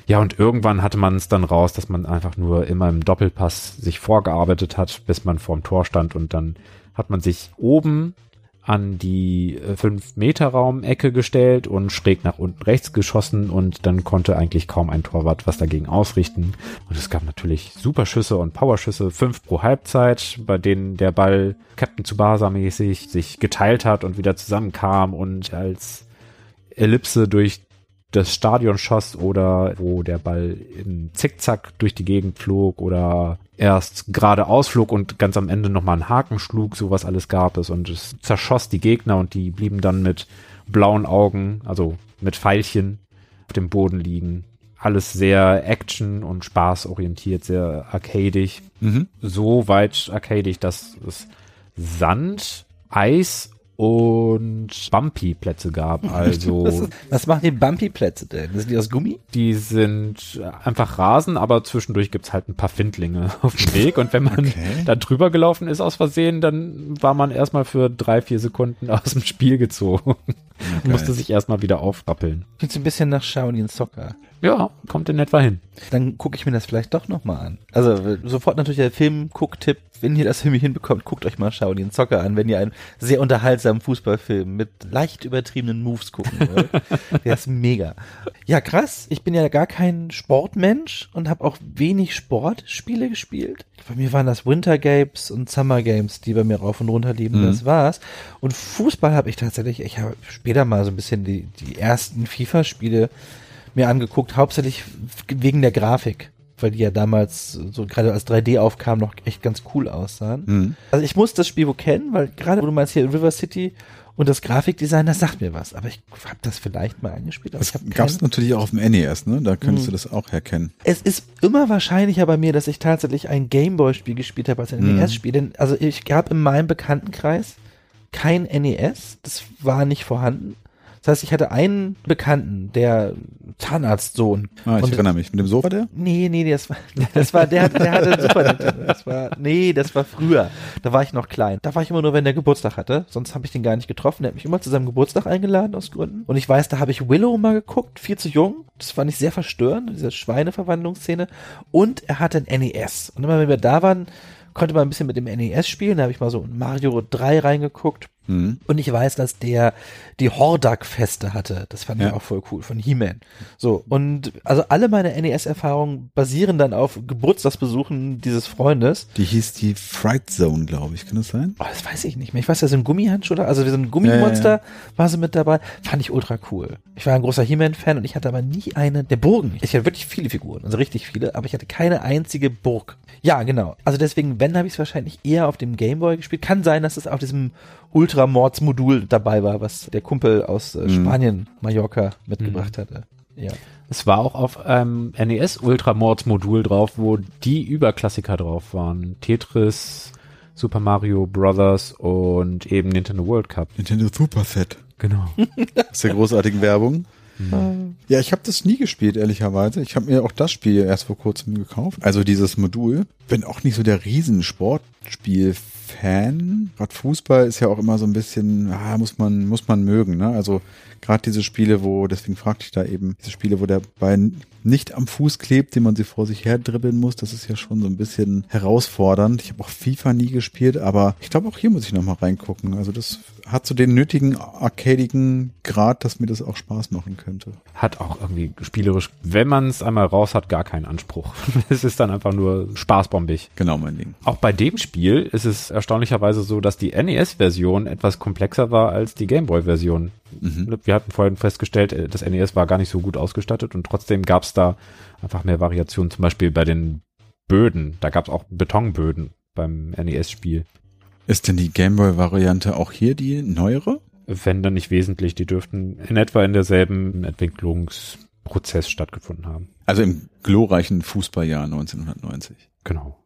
Ja, und irgendwann hatte man es dann raus, dass man einfach nur immer im Doppelpass sich vorgearbeitet hat, bis man vorm Tor stand und dann hat man sich oben an die 5-Meter-Raum-Ecke gestellt und schräg nach unten rechts geschossen und dann konnte eigentlich kaum ein Torwart was dagegen ausrichten. Und es gab natürlich Superschüsse und Powerschüsse, fünf pro Halbzeit, bei denen der Ball Captain Tsubasa mäßig sich geteilt hat und wieder zusammenkam und als Ellipse durch das Stadion schoss oder wo der Ball im Zickzack durch die Gegend flog oder erst geradeaus flog und ganz am Ende nochmal einen Haken schlug, sowas alles gab es und es zerschoss die Gegner und die blieben dann mit blauen Augen, also mit Pfeilchen auf dem Boden liegen. Alles sehr Action- und Spaßorientiert, sehr arcadig. Mhm. So weit arcadig, dass es Sand, Eis und Bumpy-Plätze gab. Also Was, machen die Bumpy-Plätze denn? Sind die aus Gummi? die sind einfach Rasen, aber zwischendurch gibt's halt ein paar Findlinge auf dem Weg. Und wenn man Okay. da drüber gelaufen ist aus Versehen, dann war man erstmal für drei, vier Sekunden aus dem Spiel gezogen. Okay. Musste sich erstmal wieder aufrappeln. Klingt so ein bisschen nach Shaolin Soccer. Ja, kommt in etwa hin. Dann gucke ich mir das vielleicht doch nochmal an. Also äh, sofort natürlich der Film-Guck-Tipp. Wenn ihr das irgendwie hinbekommt, guckt euch mal Shaolin Soccer an, wenn ihr einen sehr unterhaltsamen Fußballfilm mit leicht übertriebenen Moves gucken wollt. Der ist mega. Ja, krass. Ich bin ja gar kein Sportmensch und habe auch wenig Sportspiele gespielt. Bei mir waren das Winter Games und Summer Games, die bei mir rauf und runter lieben. Mhm. Das war's. Und Fußball habe ich tatsächlich, ich habe später mal so ein bisschen die, die ersten FIFA-Spiele mir angeguckt, hauptsächlich wegen der Grafik. weil die ja damals so gerade als 3D aufkamen noch echt ganz cool aussahen. Mhm. Also ich muss das Spiel wohl kennen, weil gerade wo du meinst hier River City und das Grafikdesign, das sagt mir was. Aber ich habe das vielleicht mal angespielt. Aber Das gab es natürlich auch auf dem NES, ne? Da könntest Hm. du das auch herkennen. es ist immer wahrscheinlicher bei mir, dass ich tatsächlich ein Gameboy-Spiel gespielt habe als ein Mhm. NES-Spiel. Denn also ich gab in meinem Bekanntenkreis kein NES. Das war nicht vorhanden. Das heißt, ich hatte einen Bekannten, der Zahnarztsohn. Ah, ich Und- erinnere mich. Mit dem Sofa der? Nee, nee, das war, das war, der, der hatte einen Super Nintendo. Das war, nee, das war früher. Da war ich noch klein. Da war ich immer nur, wenn der Geburtstag hatte. Sonst habe ich den gar nicht getroffen. Der hat mich immer zu seinem Geburtstag eingeladen aus Gründen. Und ich weiß, da habe ich Willow mal geguckt, viel zu jung. Das fand ich sehr verstörend, diese Schweineverwandlungsszene. Und er hatte ein NES. Und immer wenn wir da waren, konnte man ein bisschen mit dem NES spielen. Da habe ich mal so in Mario 3 reingeguckt. Mhm. Und ich weiß, dass der die Hordak-Feste hatte. Das fand ich Ja. auch voll cool, von He-Man. So, und also alle meine NES-Erfahrungen basieren dann auf Geburtstagsbesuchen dieses Freundes. Die hieß die Fright Zone, glaube ich. Kann das sein? Oh, das weiß ich nicht mehr. Ich weiß, da ist ein Gummihandschuh da, also so ein Gummimonster Ja, ja, war sie mit dabei. Fand ich ultra cool. Ich war ein großer He-Man-Fan und ich hatte aber nie eine der Burgen. Ich hatte wirklich viele Figuren, also richtig viele, aber ich hatte keine einzige Burg. Ja, genau. Also deswegen, wenn, habe ich es wahrscheinlich eher auf dem Gameboy gespielt. Kann sein, dass es auf diesem Ultramords-Modul dabei war, was der Kumpel aus äh, Mhm. Spanien, Mallorca, mitgebracht hatte. Ja. Es war auch auf einem NES Ultramords Modul drauf, wo die Überklassiker drauf waren. Tetris, Super Mario Brothers und eben Nintendo World Cup. Nintendo Super Set. Genau. Aus der großartigen Werbung. Äh, Ja, ich habe das nie gespielt, ehrlicherweise. Ich habe mir auch das Spiel erst vor kurzem gekauft. Also dieses Modul. Bin auch nicht so der Riesensportspiel-Fan. Gerade Fußball ist ja auch immer so ein bisschen, ah, muss man, muss man mögen, ne? Also gerade diese Spiele, wo, deswegen fragte ich da eben, diese Spiele, wo der Ball nicht am Fuß klebt, den man sie vor sich her dribbeln muss, das ist ja schon so ein bisschen herausfordernd. Ich habe auch FIFA nie gespielt, aber ich glaube auch hier muss ich nochmal reingucken. Also das hat so den nötigen arcadigen Grad, dass mir das auch Spaß machen könnte. Hat auch irgendwie spielerisch, wenn man es einmal raus hat, gar keinen Anspruch. es ist dann einfach nur spaßbombig. Genau mein Ding. Auch bei dem Spiel ist es erstaunlicherweise so, dass die NES-Version etwas komplexer war als die Gameboy-Version. Mhm. Wir hatten vorhin festgestellt, äh, das NES war gar nicht so gut ausgestattet und trotzdem gab es da einfach mehr Variationen. Zum Beispiel bei den Böden. Da gab es auch Betonböden beim NES-Spiel. Ist denn die Gameboy-Variante auch hier die neuere? Wenn dann nicht wesentlich, die dürften in etwa in derselben Entwicklungsprozess stattgefunden haben. Also im glorreichen Fußballjahr 1990. Genau.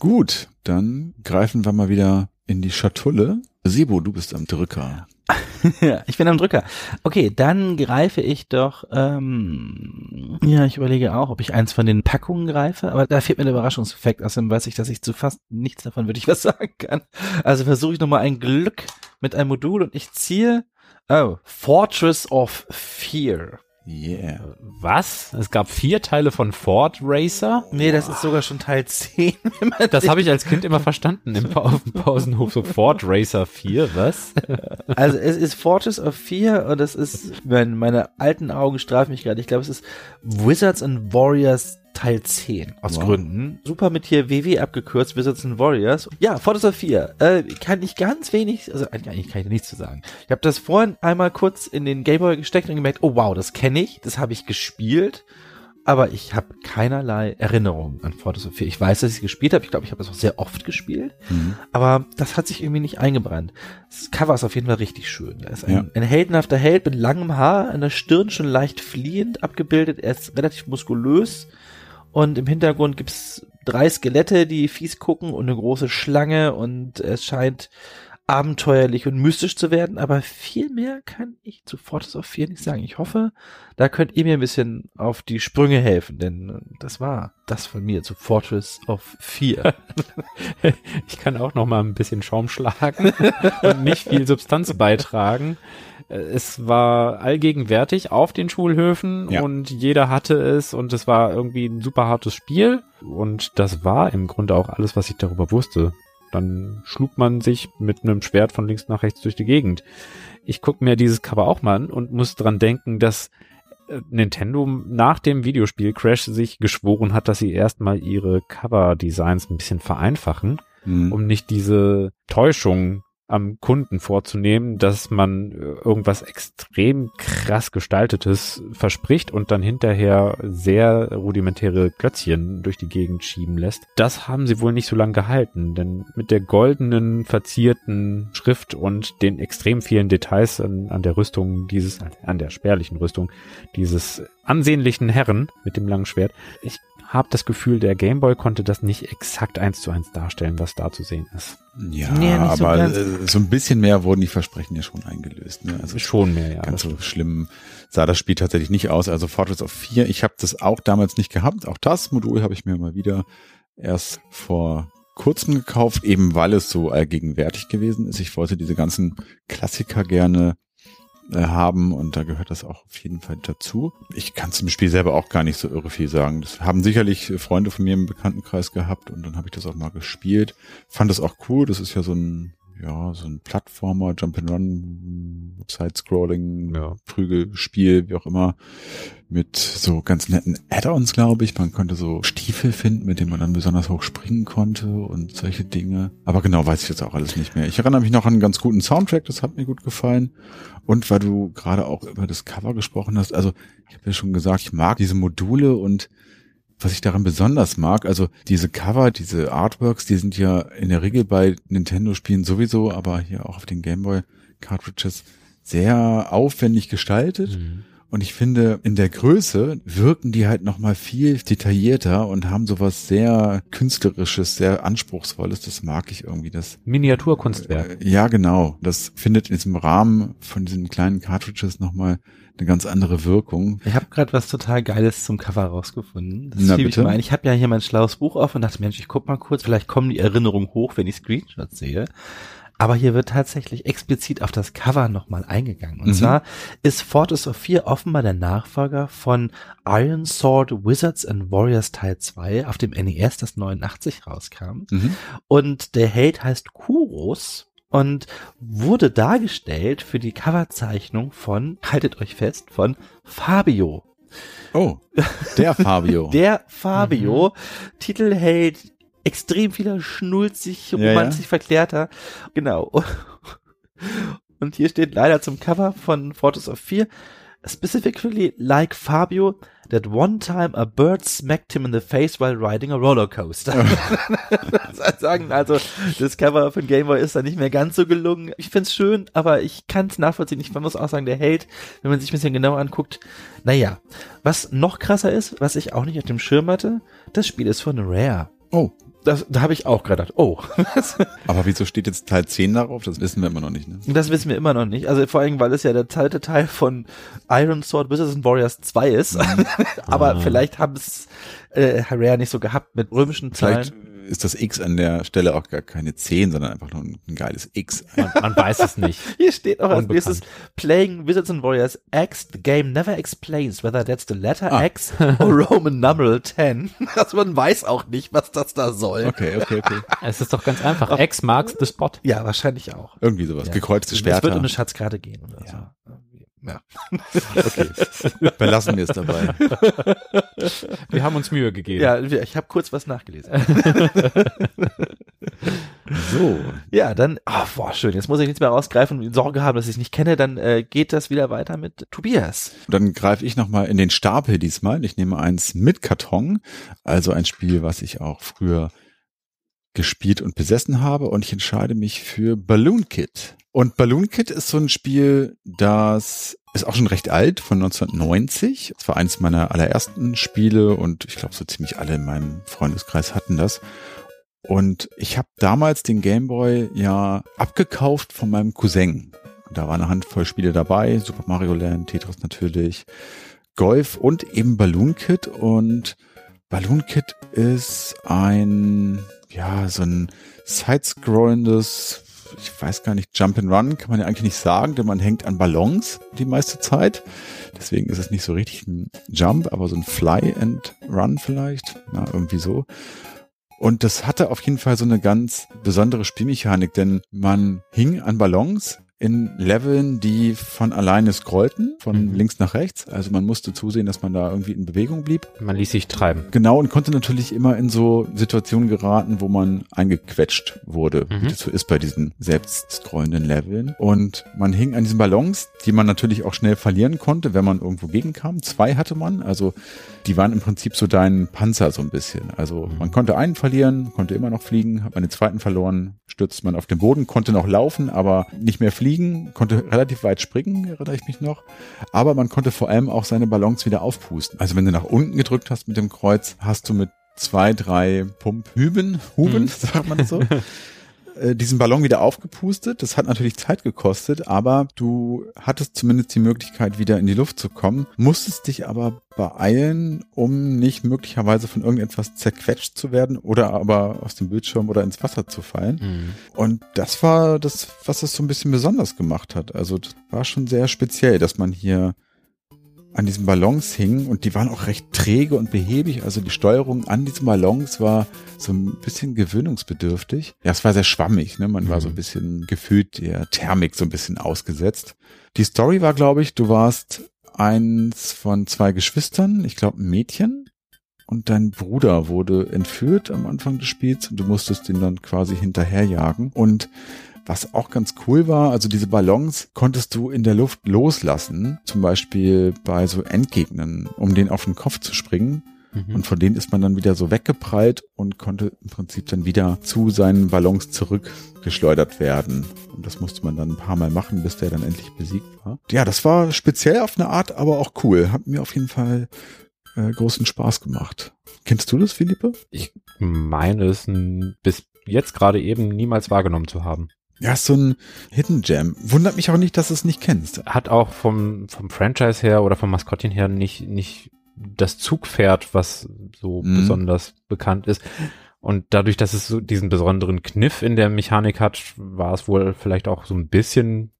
Gut, dann greifen wir mal wieder in die Schatulle. Sebo, du bist am Drücker. Ich bin am Drücker. Okay, dann greife ich doch, ähm, ja, ich überlege auch, ob ich eins von den Packungen greife, aber da fehlt mir der Überraschungseffekt. Außerdem weiß ich, dass ich zu fast nichts davon wirklich was sagen kann. Also versuche ich nochmal ein Glück mit einem Modul und ich ziehe, oh, Fortress of Fear. Yeah. Was? Es gab vier Teile von Ford Racer? Nee, das ist sogar schon Teil 10. wenn man Das habe ich als Kind immer verstanden im pa auf dem Pausenhof. So Ford Racer 4, was? Also es ist Fortress of Fear und es ist, meine alten Augen strafen mich gerade, ich glaube es ist Wizards and Warriors Teil 10 aus Wow. Gründen. Super mit hier WW abgekürzt, Wizards and Warriors. Ja, Fortress of Fear. Äh, kann ich ganz wenig, also eigentlich kann ich nichts zu sagen. Ich habe das vorhin einmal kurz in den Gameboy gesteckt und gemerkt, oh wow, das kenne ich, das habe ich gespielt. Aber ich habe keinerlei Erinnerung an Fortress of Fear. Ich weiß, dass ich es gespielt habe. Ich glaube, ich habe es auch sehr oft gespielt. Mhm. Aber das hat sich irgendwie nicht eingebrannt. Das Cover ist auf jeden Fall richtig schön. Da ist ein, Ja. ein heldenhafter Held mit langem Haar, an der Stirn schon leicht fliehend abgebildet. Er ist relativ muskulös und im Hintergrund gibt's drei Skelette, die fies gucken und eine große Schlange und es scheint abenteuerlich und mystisch zu werden, aber viel mehr kann ich zu Fortress of Fear nicht sagen. Ich hoffe, da könnt ihr mir ein bisschen auf die Sprünge helfen, denn das war das von mir zu Fortress of Fear. Ich kann auch noch mal ein bisschen Schaum schlagen und nicht viel Substanz beitragen. Es war allgegenwärtig auf den Schulhöfen Ja. und jeder hatte es und es war irgendwie ein super hartes Spiel und das war im Grunde auch alles, was ich darüber wusste. Dann schlug man sich mit einem Schwert von links nach rechts durch die Gegend. Ich gucke mir dieses Cover auch mal an und muss dran denken, dass äh, Nintendo nach dem Videospiel Crash sich geschworen hat, dass sie erstmal ihre Cover-Designs ein bisschen vereinfachen Mhm. um nicht diese Täuschung am Kunden vorzunehmen, dass man äh, irgendwas extrem krass gestaltetes verspricht und dann hinterher sehr rudimentäre Klötzchen durch die Gegend schieben lässt. Das haben sie wohl nicht so lange gehalten, denn mit der goldenen verzierten Schrift und den extrem vielen Details an, an der Rüstung dieses, an der spärlichen Rüstung dieses ansehnlichen Herren mit dem langen Schwert, ich habe das Gefühl, der Gameboy konnte das nicht exakt eins zu eins darstellen, was da zu sehen ist. Ja, Nee, so aber ganz. äh, so ein bisschen mehr wurden die Versprechen ja schon eingelöst. Ne? Also Schon mehr, ja. ganz so schlimm sah das Spiel tatsächlich nicht aus. Also Fortress of 4, ich habe das auch damals nicht gehabt. Auch das Modul habe ich mir mal wieder erst vor kurzem gekauft, eben weil es so allgegenwärtig gewesen ist. Ich wollte diese ganzen Klassiker gerne äh, haben und da gehört das auch auf jeden Fall dazu. Ich kann zum Spiel selber auch gar nicht so irre viel sagen. Das haben sicherlich Freunde von mir im Bekanntenkreis gehabt und dann habe ich das auch mal gespielt. Fand das auch cool. Das ist ja so ein ja, so ein Plattformer, Jump-and-Run, Side-Scrolling, Ja. Prügelspiel, wie auch immer, mit so ganz netten Add-ons, glaube ich. Man konnte so Stiefel finden, mit denen man dann besonders hoch springen konnte und solche Dinge. Aber genau weiß ich jetzt auch alles nicht mehr. Ich erinnere mich noch an einen ganz guten Soundtrack, das hat mir gut gefallen. Und weil du gerade auch über das Cover gesprochen hast, also ich habe ja schon gesagt, ich mag diese Module und was ich daran besonders mag, also diese Cover, diese Artworks, die sind ja in der Regel bei Nintendo-Spielen sowieso, aber hier auch auf den Gameboy-Cartridges sehr aufwendig gestaltet. Mhm. Und ich finde, in der Größe wirken die halt nochmal viel detaillierter und haben sowas sehr künstlerisches, sehr anspruchsvolles. Das mag ich irgendwie. Das Miniaturkunstwerk. äh, Ja, genau. Das findet in diesem Rahmen von diesen kleinen Cartridges nochmal eine ganz andere Wirkung. Ich habe gerade was total Geiles zum Cover rausgefunden. Das Na, schiebe ich bitte. mal ein. Ich habe ja hier mein schlaues Buch auf und dachte, Mensch, ich guck mal kurz, vielleicht kommen die Erinnerungen hoch, wenn ich Screenshots sehe. Aber hier wird tatsächlich explizit auf das Cover nochmal eingegangen. Und Mhm. zwar ist Fortress of 4 offenbar der Nachfolger von Iron Sword Wizards and Warriors Teil 2 auf dem NES, das 89 rauskam. Mhm. Und der Held heißt Kuros und wurde dargestellt für die Coverzeichnung von, haltet euch fest, von Fabio. Oh, der Fabio. Der Fabio, Titelheld, extrem vieler schnulzig, Ja, romantisch verklärter. Genau. Und hier steht leider zum Cover von Fortress of 4, specifically like Fabio, that one time a bird smacked him in the face while riding a roller coaster. sagen, also das Cover von Game Boy ist da nicht mehr ganz so gelungen. Ich find's schön, aber ich kann's nachvollziehen. Ich muss auch sagen, der Held, wenn man sich ein bisschen genauer anguckt, naja. Was noch krasser ist, was ich auch nicht auf dem Schirm hatte, das Spiel ist von Rare. oh, Das, da habe ich auch gedacht, oh, aber wieso steht jetzt Teil 10 darauf? Das wissen wir immer noch nicht. Ne? das wissen wir immer noch nicht. Also vor allem, weil es ja der zweite Teil von Iron Sword Wizards and Warriors 2 ist. Aber Ah. vielleicht haben es äh, Rare nicht so gehabt mit römischen Zahlen. Vielleicht ist das X an der Stelle auch gar keine 10, sondern einfach nur ein, ein geiles X. Man, man weiß es nicht. Hier steht auch als nächstes, Playing Wizards and Warriors X, the game never explains whether that's the letter Ah. X or Roman numeral 10. Also man weiß auch nicht, was das da soll. Okay, okay, okay. Es ist doch ganz einfach. X marks the spot. Ja, wahrscheinlich auch. Irgendwie sowas. Ja. Gekreuzte Es wird um Schwerter. eine Schatzkarte gehen oder Ja. so. Ja. Okay. Belassen wir es dabei. Wir haben uns Mühe gegeben. Ja, ich habe kurz was nachgelesen. So. Ja, dann, ah, boah, schön. Jetzt muss ich nichts mehr rausgreifen und Sorge haben, dass ich es nicht kenne. Dann äh, geht das wieder weiter mit Tobias. Dann greife ich nochmal in den Stapel diesmal. Ich nehme eins mit Karton. Also ein Spiel, was ich auch früher gespielt und besessen habe. Und ich entscheide mich für Balloon Kid. Und Balloon Kid ist so ein Spiel, das ist auch schon recht alt, von 1990. Es war eines meiner allerersten Spiele und ich glaube, so ziemlich alle in meinem Freundeskreis hatten das. Und ich habe damals den Gameboy ja abgekauft von meinem Cousin. Da war eine Handvoll Spiele dabei, Super Mario Land, Tetris natürlich, Golf und eben Balloon Kid. Und Balloon Kid ist ein, ja, so ein side-scrollendes, ich weiß gar nicht, Jump and Run kann man ja eigentlich nicht sagen, denn man hängt an Ballons die meiste Zeit. Deswegen ist es nicht so richtig ein Jump, aber so ein Fly and Run vielleicht, na, irgendwie so. Und das hatte auf jeden Fall so eine ganz besondere Spielmechanik, denn man hing an Ballons, in Leveln, die von alleine scrollten, von Mhm. links nach rechts. Also man musste zusehen, dass man da irgendwie in Bewegung blieb. Man ließ sich treiben. Genau, und konnte natürlich immer in so Situationen geraten, wo man eingequetscht wurde, Mhm. wie das so ist bei diesen selbst scrollenden Leveln. Und man hing an diesen Ballons, die man natürlich auch schnell verlieren konnte, wenn man irgendwo gegenkam. Zwei hatte man, also die waren im Prinzip so dein Panzer so ein bisschen. Also Mhm. man konnte einen verlieren, konnte immer noch fliegen, hat man den zweiten verloren, stürzte man auf den Boden, konnte noch laufen, aber nicht mehr fliegen, konnte relativ weit springen, erinnere ich mich noch. Aber man konnte vor allem auch seine Ballons wieder aufpusten. Also wenn du nach unten gedrückt hast mit dem Kreuz, hast du mit zwei, drei Pumphüben, Huben, Mhm. sagt man so, äh, diesen Ballon wieder aufgepustet. Das hat natürlich Zeit gekostet, aber du hattest zumindest die Möglichkeit, wieder in die Luft zu kommen, musstest dich aber beeilen, um nicht möglicherweise von irgendetwas zerquetscht zu werden oder aber aus dem Bildschirm oder ins Wasser zu fallen. Mhm. Und das war das, was es so ein bisschen besonders gemacht hat. Also das war schon sehr speziell, dass man hier an diesen Ballons hing und die waren auch recht träge und behäbig. Also die Steuerung an diesen Ballons war so ein bisschen gewöhnungsbedürftig. Ja, es war sehr schwammig, ne? Man war Mhm. so ein bisschen gefühlt der Thermik so ein bisschen ausgesetzt. Die Story war, glaube ich, du warst eins von zwei Geschwistern, ich glaube ein Mädchen. Und dein Bruder wurde entführt am Anfang des Spiels und du musstest ihn dann quasi hinterherjagen. Und was auch ganz cool war, also diese Ballons konntest du in der Luft loslassen, zum Beispiel bei so Endgegnern, um den auf den Kopf zu springen. Mhm. Und von denen ist man dann wieder so weggeprallt und konnte im Prinzip dann wieder zu seinen Ballons zurückgeschleudert werden. Und das musste man dann ein paar Mal machen, bis der dann endlich besiegt war. Ja, das war speziell auf eine Art, aber auch cool. Hat mir auf jeden Fall äh, großen Spaß gemacht. Kennst du das, Philippe? Ich meine es bis jetzt gerade eben niemals wahrgenommen zu haben. Ja, ist so ein Hidden Gem. Wundert mich auch nicht, dass du es nicht kennst. Hat auch vom, vom Franchise her oder vom Maskottchen her nicht, nicht das Zugpferd, was so Mhm. besonders bekannt ist. Und dadurch, dass es so diesen besonderen Kniff in der Mechanik hat, war es wohl vielleicht auch so ein bisschen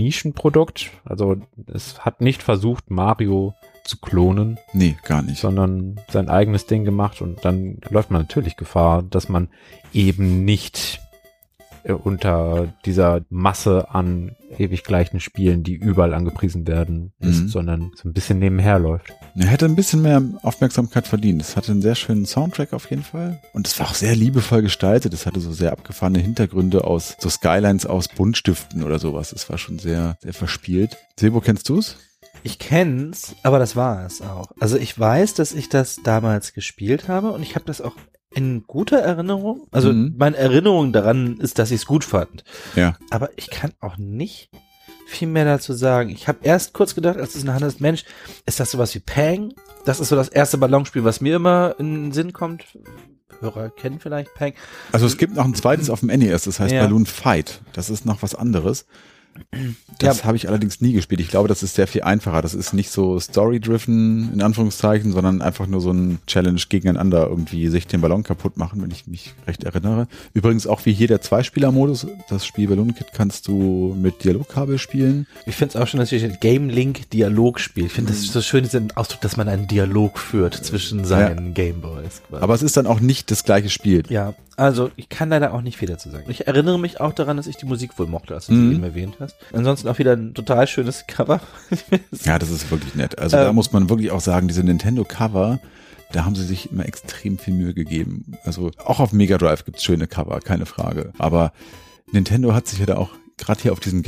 Nischenprodukt. Also es hat nicht versucht, Mario zu klonen, Nee, gar nicht. sondern sein eigenes Ding gemacht und dann läuft man natürlich Gefahr, dass man eben nicht unter dieser Masse an ewig gleichen Spielen, die überall angepriesen werden, ist, Mhm. sondern so ein bisschen nebenher läuft. Er hätte ein bisschen mehr Aufmerksamkeit verdient. Es hatte einen sehr schönen Soundtrack auf jeden Fall. Und es war auch sehr liebevoll gestaltet. Es hatte so sehr abgefahrene Hintergründe aus, so Skylines aus Buntstiften oder sowas. Es war schon sehr, sehr verspielt. Sebo, kennst du's? Ich kenn's, aber das war es auch. Also ich weiß, dass ich das damals gespielt habe und ich habe das auch in guter Erinnerung. Also Mhm. meine Erinnerung daran ist, dass ich es gut fand. Ja. Aber ich kann auch nicht viel mehr dazu sagen. Ich habe erst kurz gedacht, als es in ist, Mensch, ist das sowas wie Pang? Das ist so das erste Ballonspiel, was mir immer in den Sinn kommt. Hörer kennen vielleicht Pang. Also es gibt noch ein zweites auf dem NES, das heißt Ja. Balloon Fight. Das ist noch was anderes. Das Ja. habe ich allerdings nie gespielt. Ich glaube, das ist sehr viel einfacher. Das ist nicht so story-driven, in Anführungszeichen, sondern einfach nur so ein Challenge gegeneinander irgendwie sich den Ballon kaputt machen, wenn ich mich recht erinnere. Übrigens auch wie hier der Zweispieler-Modus. Das Spiel Balloon Kid kannst du mit Dialogkabel spielen. Ich finde es auch schon, dass ich Game Link Dialog spiele. Ich finde das so schön, diesen Ausdruck, dass man einen Dialog führt zwischen seinen Gameboys. quasi. Aber es ist dann auch nicht das gleiche Spiel. Ja, also ich kann leider auch nicht viel dazu sagen. Ich erinnere mich auch daran, dass ich die Musik wohl mochte, als du Mhm. eben erwähnt hast. Ansonsten auch wieder ein total schönes Cover. Ja, das ist wirklich nett. Also Ähm. da muss man wirklich auch sagen, diese Nintendo-Cover, da haben sie sich immer extrem viel Mühe gegeben. Also auch auf Mega Drive gibt's schöne Cover, keine Frage. Aber Nintendo hat sich ja da auch gerade hier auf diesen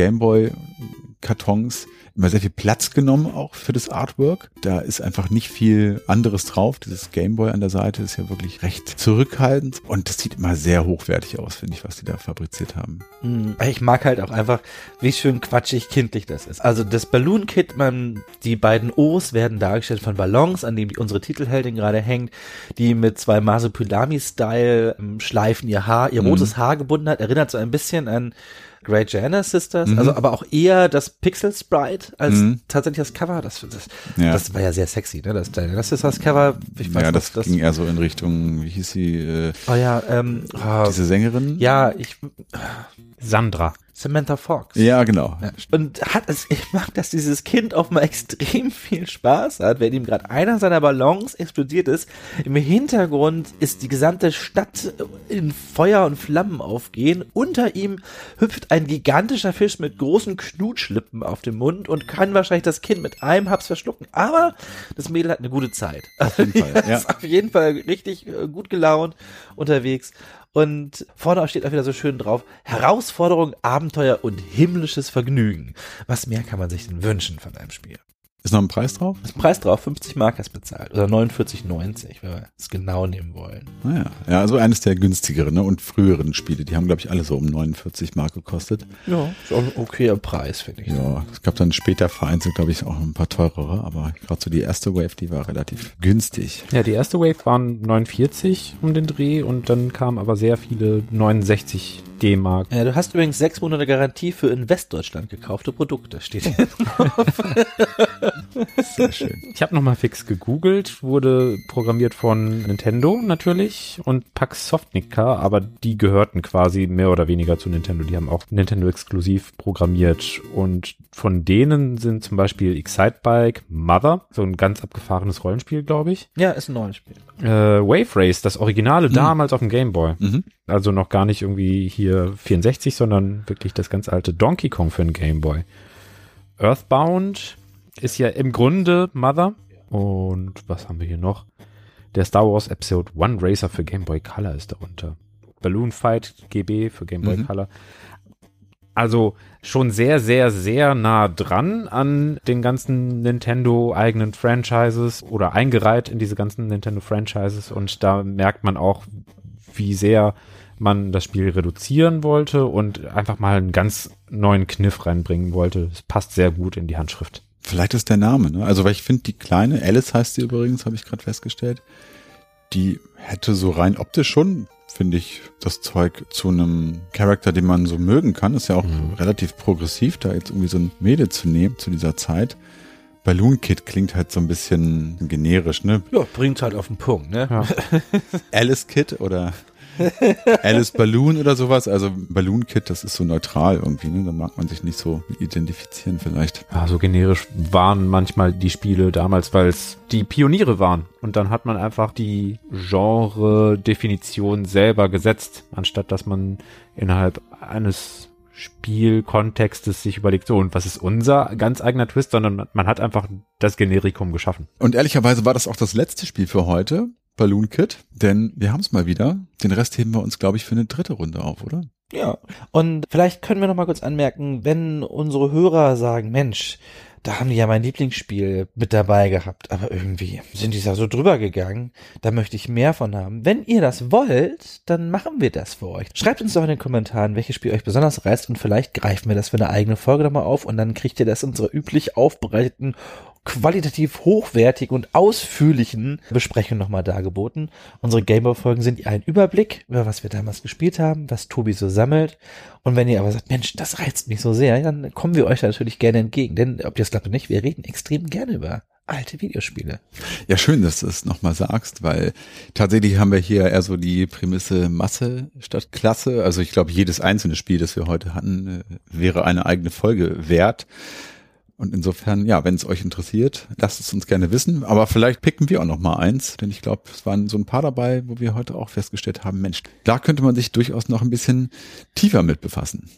Gameboy-Kartons immer sehr viel Platz genommen, auch für das Artwork. Da ist einfach nicht viel anderes drauf. Dieses Gameboy an der Seite ist ja wirklich recht zurückhaltend. Und das sieht immer sehr hochwertig aus, finde ich, was die da fabriziert haben. Mhm. Ich mag halt auch einfach, wie schön quatschig kindlich das ist. Also das Balloon Kit, man, die beiden O's werden dargestellt von Ballons, an dem die, unsere Titelheldin gerade hängt, die mit zwei Masopilami-Style ähm, Schleifen ihr Haar, ihr Mhm. rotes Haar gebunden hat, erinnert so ein bisschen an Great Jana Sisters, Mhm. also aber auch eher das Pixel Sprite als Mhm. tatsächlich das Cover. Das, das, Ja. das war ja sehr sexy, ne? Das, das ist das Cover. Ich weiß ja, noch, das, ging eher so in Richtung, wie hieß sie, äh, Oh ja, ähm, oh, diese Sängerin? ja, ich, Sandra. Samantha Fox. Ja, genau. Ja. Und hat es, ich mag, dass dieses Kind auch mal extrem viel Spaß hat, wenn ihm gerade einer seiner Ballons explodiert ist. Im Hintergrund ist die gesamte Stadt in Feuer und Flammen aufgehen. Unter ihm hüpft ein gigantischer Fisch mit großen Knutschlippen auf dem Mund und kann wahrscheinlich das Kind mit einem Haps verschlucken. Aber das Mädel hat eine gute Zeit. Auf jeden Fall, ja. ist auf jeden Fall richtig äh, gut gelaunt unterwegs. Und vorne steht auch wieder so schön drauf, Herausforderung, Abenteuer und himmlisches Vergnügen. Was mehr kann man sich denn wünschen von einem Spiel? Ist noch ein Preis drauf? Ist ein Preis drauf, 50 Mark hast bezahlt. Oder 49,90, wenn wir es genau nehmen wollen. Naja, Ah ja, also eines der günstigeren ne, und früheren Spiele. Die haben, glaube ich, alle so um 49 Mark gekostet. Ja, ist auch ein okayer Preis, finde ich. Ja, es gab dann später vereinzelt, glaube ich, auch ein paar teurere, aber gerade so die erste Wave, die war relativ günstig. Ja, die erste Wave waren 49 um den Dreh und dann kamen aber sehr viele 69 D-Mark. Ja, du hast übrigens sechs Monate Garantie für in Westdeutschland gekaufte Produkte, steht hier drauf. Sehr schön. Ich habe nochmal fix gegoogelt, wurde programmiert von Nintendo natürlich und Pax Softnica, aber die gehörten quasi mehr oder weniger zu Nintendo. Die haben auch Nintendo exklusiv programmiert und von denen sind zum Beispiel Excitebike, Mother, so ein ganz abgefahrenes Rollenspiel, glaube ich. ja, ist ein neues Spiel. Äh, Wave Race, das Originale damals auf dem Game Boy. Mhm. Also noch gar nicht irgendwie hier 64, sondern wirklich das ganz alte Donkey Kong für den Game Boy. Earthbound ist ja im Grunde Mother. Und was haben wir hier noch? Der Star Wars Episode One Racer für Game Boy Color ist darunter. Balloon Fight GB für Game Boy Mhm. Color. Also schon sehr, sehr, sehr nah dran an den ganzen Nintendo-eigenen Franchises oder eingereiht in diese ganzen Nintendo-Franchises. Und da merkt man auch, wie sehr man das Spiel reduzieren wollte und einfach mal einen ganz neuen Kniff reinbringen wollte. Es passt sehr gut in die Handschrift. Vielleicht ist der Name, ne? Also, weil ich finde, die kleine, Alice heißt sie übrigens, habe ich gerade festgestellt, die hätte so rein optisch schon, finde ich, das Zeug zu einem Charakter, den man so mögen kann. Ist ja auch Mhm. relativ progressiv, da jetzt irgendwie so ein Mädel zu nehmen zu dieser Zeit. Balloon Kid klingt halt so ein bisschen generisch, ne? Ja, bringt halt auf den Punkt, ne? Ja. Alice Kid oder Alice Balloon oder sowas. Also Balloon Kid, das ist so neutral irgendwie, ne? Da mag man sich nicht so identifizieren vielleicht. Ja, so generisch waren manchmal die Spiele damals, weil es die Pioniere waren. Und dann hat man einfach die Genre-Definition selber gesetzt, anstatt dass man innerhalb eines Spielkontextes sich überlegt, so, und was ist unser ganz eigener Twist, sondern man hat einfach das Generikum geschaffen. Und ehrlicherweise war das auch das letzte Spiel für heute, Balloon Kid, denn wir haben es mal wieder. Den Rest heben wir uns, glaube ich, für eine dritte Runde auf, oder? Ja. Und vielleicht können wir noch mal kurz anmerken, wenn unsere Hörer sagen, Mensch, da haben die ja mein Lieblingsspiel mit dabei gehabt, aber irgendwie sind die da so drüber gegangen, da möchte ich mehr von haben. Wenn ihr das wollt, dann machen wir das für euch. Schreibt uns doch in den Kommentaren, welches Spiel euch besonders reizt und vielleicht greifen wir das für eine eigene Folge nochmal auf und dann kriegt ihr das in unserer üblich aufbereiteten qualitativ hochwertigen und ausführlichen Besprechung nochmal dargeboten. Unsere Gameboy-Folgen sind ein Überblick über was wir damals gespielt haben, was Tobi so sammelt. Und wenn ihr aber sagt, Mensch, das reizt mich so sehr, dann kommen wir euch natürlich gerne entgegen. Denn ob ihr es glaubt oder nicht, wir reden extrem gerne über alte Videospiele. Ja, schön, dass du es nochmal sagst, weil tatsächlich haben wir hier eher so die Prämisse Masse statt Klasse. Also ich glaube, jedes einzelne Spiel, das wir heute hatten, äh, wäre eine eigene Folge wert. Und insofern, ja, wenn es euch interessiert, lasst es uns gerne wissen. Aber vielleicht picken wir auch noch mal eins, denn ich glaube, es waren so ein paar dabei, wo wir heute auch festgestellt haben, Mensch, da könnte man sich durchaus noch ein bisschen tiefer mit befassen.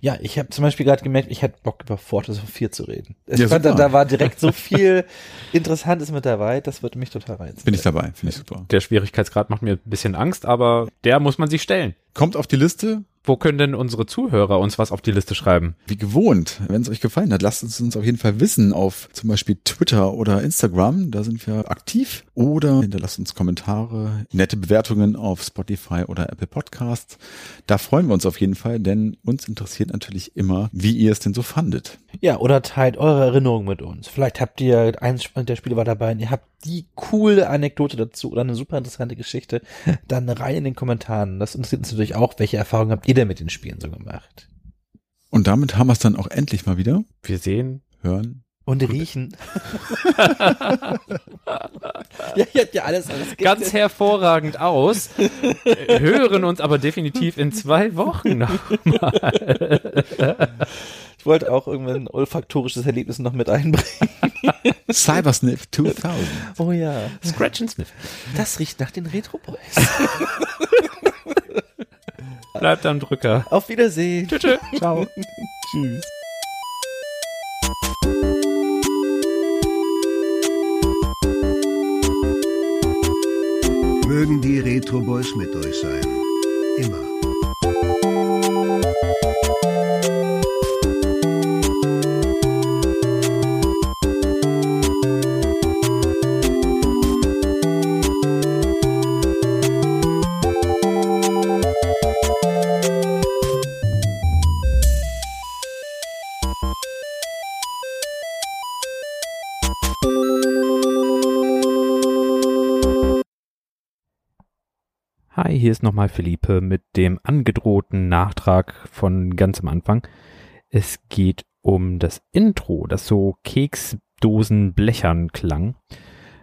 Ja, ich habe zum Beispiel gerade gemerkt, ich hatte Bock über Fortress of 4 zu reden. Ich Ja, fand, da, da war direkt so viel Interessantes mit dabei, das würde mich total reizen. Bin ich dabei, finde ich super. Der Schwierigkeitsgrad macht mir ein bisschen Angst, aber der muss man sich stellen. Kommt auf die Liste, Wo können denn unsere Zuhörer uns was auf die Liste schreiben? wie gewohnt. Wenn es euch gefallen hat, lasst es uns auf jeden Fall wissen auf zum Beispiel Twitter oder Instagram. Da sind wir aktiv. Oder hinterlasst uns Kommentare, nette Bewertungen auf Spotify oder Apple Podcasts. Da freuen wir uns auf jeden Fall, denn uns interessiert natürlich immer, wie ihr es denn so fandet. Ja, oder teilt eure Erinnerungen mit uns. Vielleicht habt ihr, eins der Spiele war dabei und ihr habt die coole Anekdote dazu oder eine super interessante Geschichte. Dann rein in den Kommentaren. Das interessiert uns natürlich auch, welche Erfahrungen habt ihr denn mit den Spielen so gemacht? Und damit haben wir es dann auch endlich mal wieder. Wir sehen Hören, Und riechen. ja, ihr habt ja alles, alles Ganz hervorragend aus, hören uns aber definitiv in zwei Wochen nochmal. Ich wollte auch irgendwann ein olfaktorisches Erlebnis noch mit einbringen. Cybersniff 2000. Oh ja. Scratch and Sniff. Das riecht nach den Retro Boys. Bleibt am Drücker. Auf Wiedersehen. Tschüss. tschüss. Ciao. Tschüss. Mögen die Retro Boys mit euch sein. Immer. Hier ist nochmal Philippe mit dem angedrohten Nachtrag von ganz am Anfang. Es geht um das Intro, das so Keksdosen blechern klang.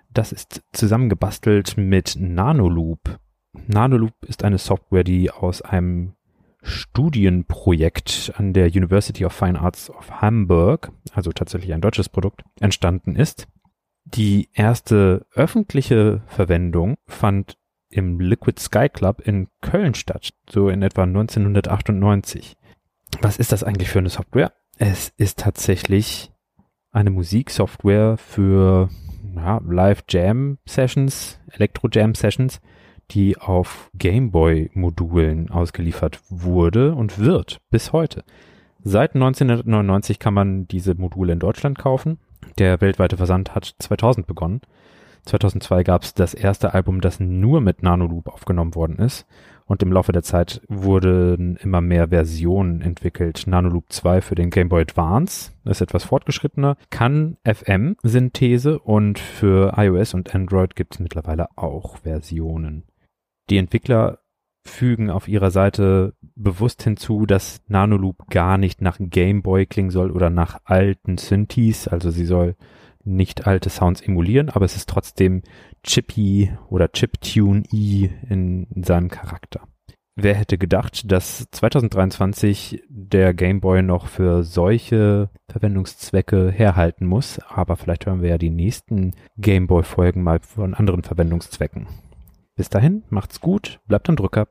Das ist zusammengebastelt mit Nanoloop. Nanoloop ist eine Software, die aus einem Studienprojekt an der University of Fine Arts of Hamburg, also tatsächlich ein deutsches Produkt, entstanden ist. Die erste öffentliche Verwendung fand im Liquid Sky Club in Köln statt, so in etwa 1998. Was ist das eigentlich für eine Software? Es ist tatsächlich eine Musiksoftware für ja, Live Jam Sessions, Elektro Jam Sessions, die auf Gameboy Modulen ausgeliefert wurde und wird bis heute. Seit 1999 kann man diese Module in Deutschland kaufen. Der weltweite Versand hat 2000 begonnen. 2002 gab es das erste Album, das nur mit Nanoloop aufgenommen worden ist. Und im Laufe der Zeit wurden immer mehr Versionen entwickelt. Nanoloop 2 für den Game Boy Advance ist etwas fortgeschrittener, kann FM-Synthese und für iOS und Android gibt es mittlerweile auch Versionen. Die Entwickler fügen auf ihrer Seite bewusst hinzu, dass Nanoloop gar nicht nach Game Boy klingen soll oder nach alten Synthes, also sie soll nicht alte Sounds emulieren, aber es ist trotzdem chippy oder chiptune-y in, in seinem Charakter. Wer hätte gedacht, dass 2023 der Game Boy noch für solche Verwendungszwecke herhalten muss, aber vielleicht hören wir ja die nächsten Game Boy Folgen mal von anderen Verwendungszwecken. Bis dahin, macht's gut, bleibt am Drücker.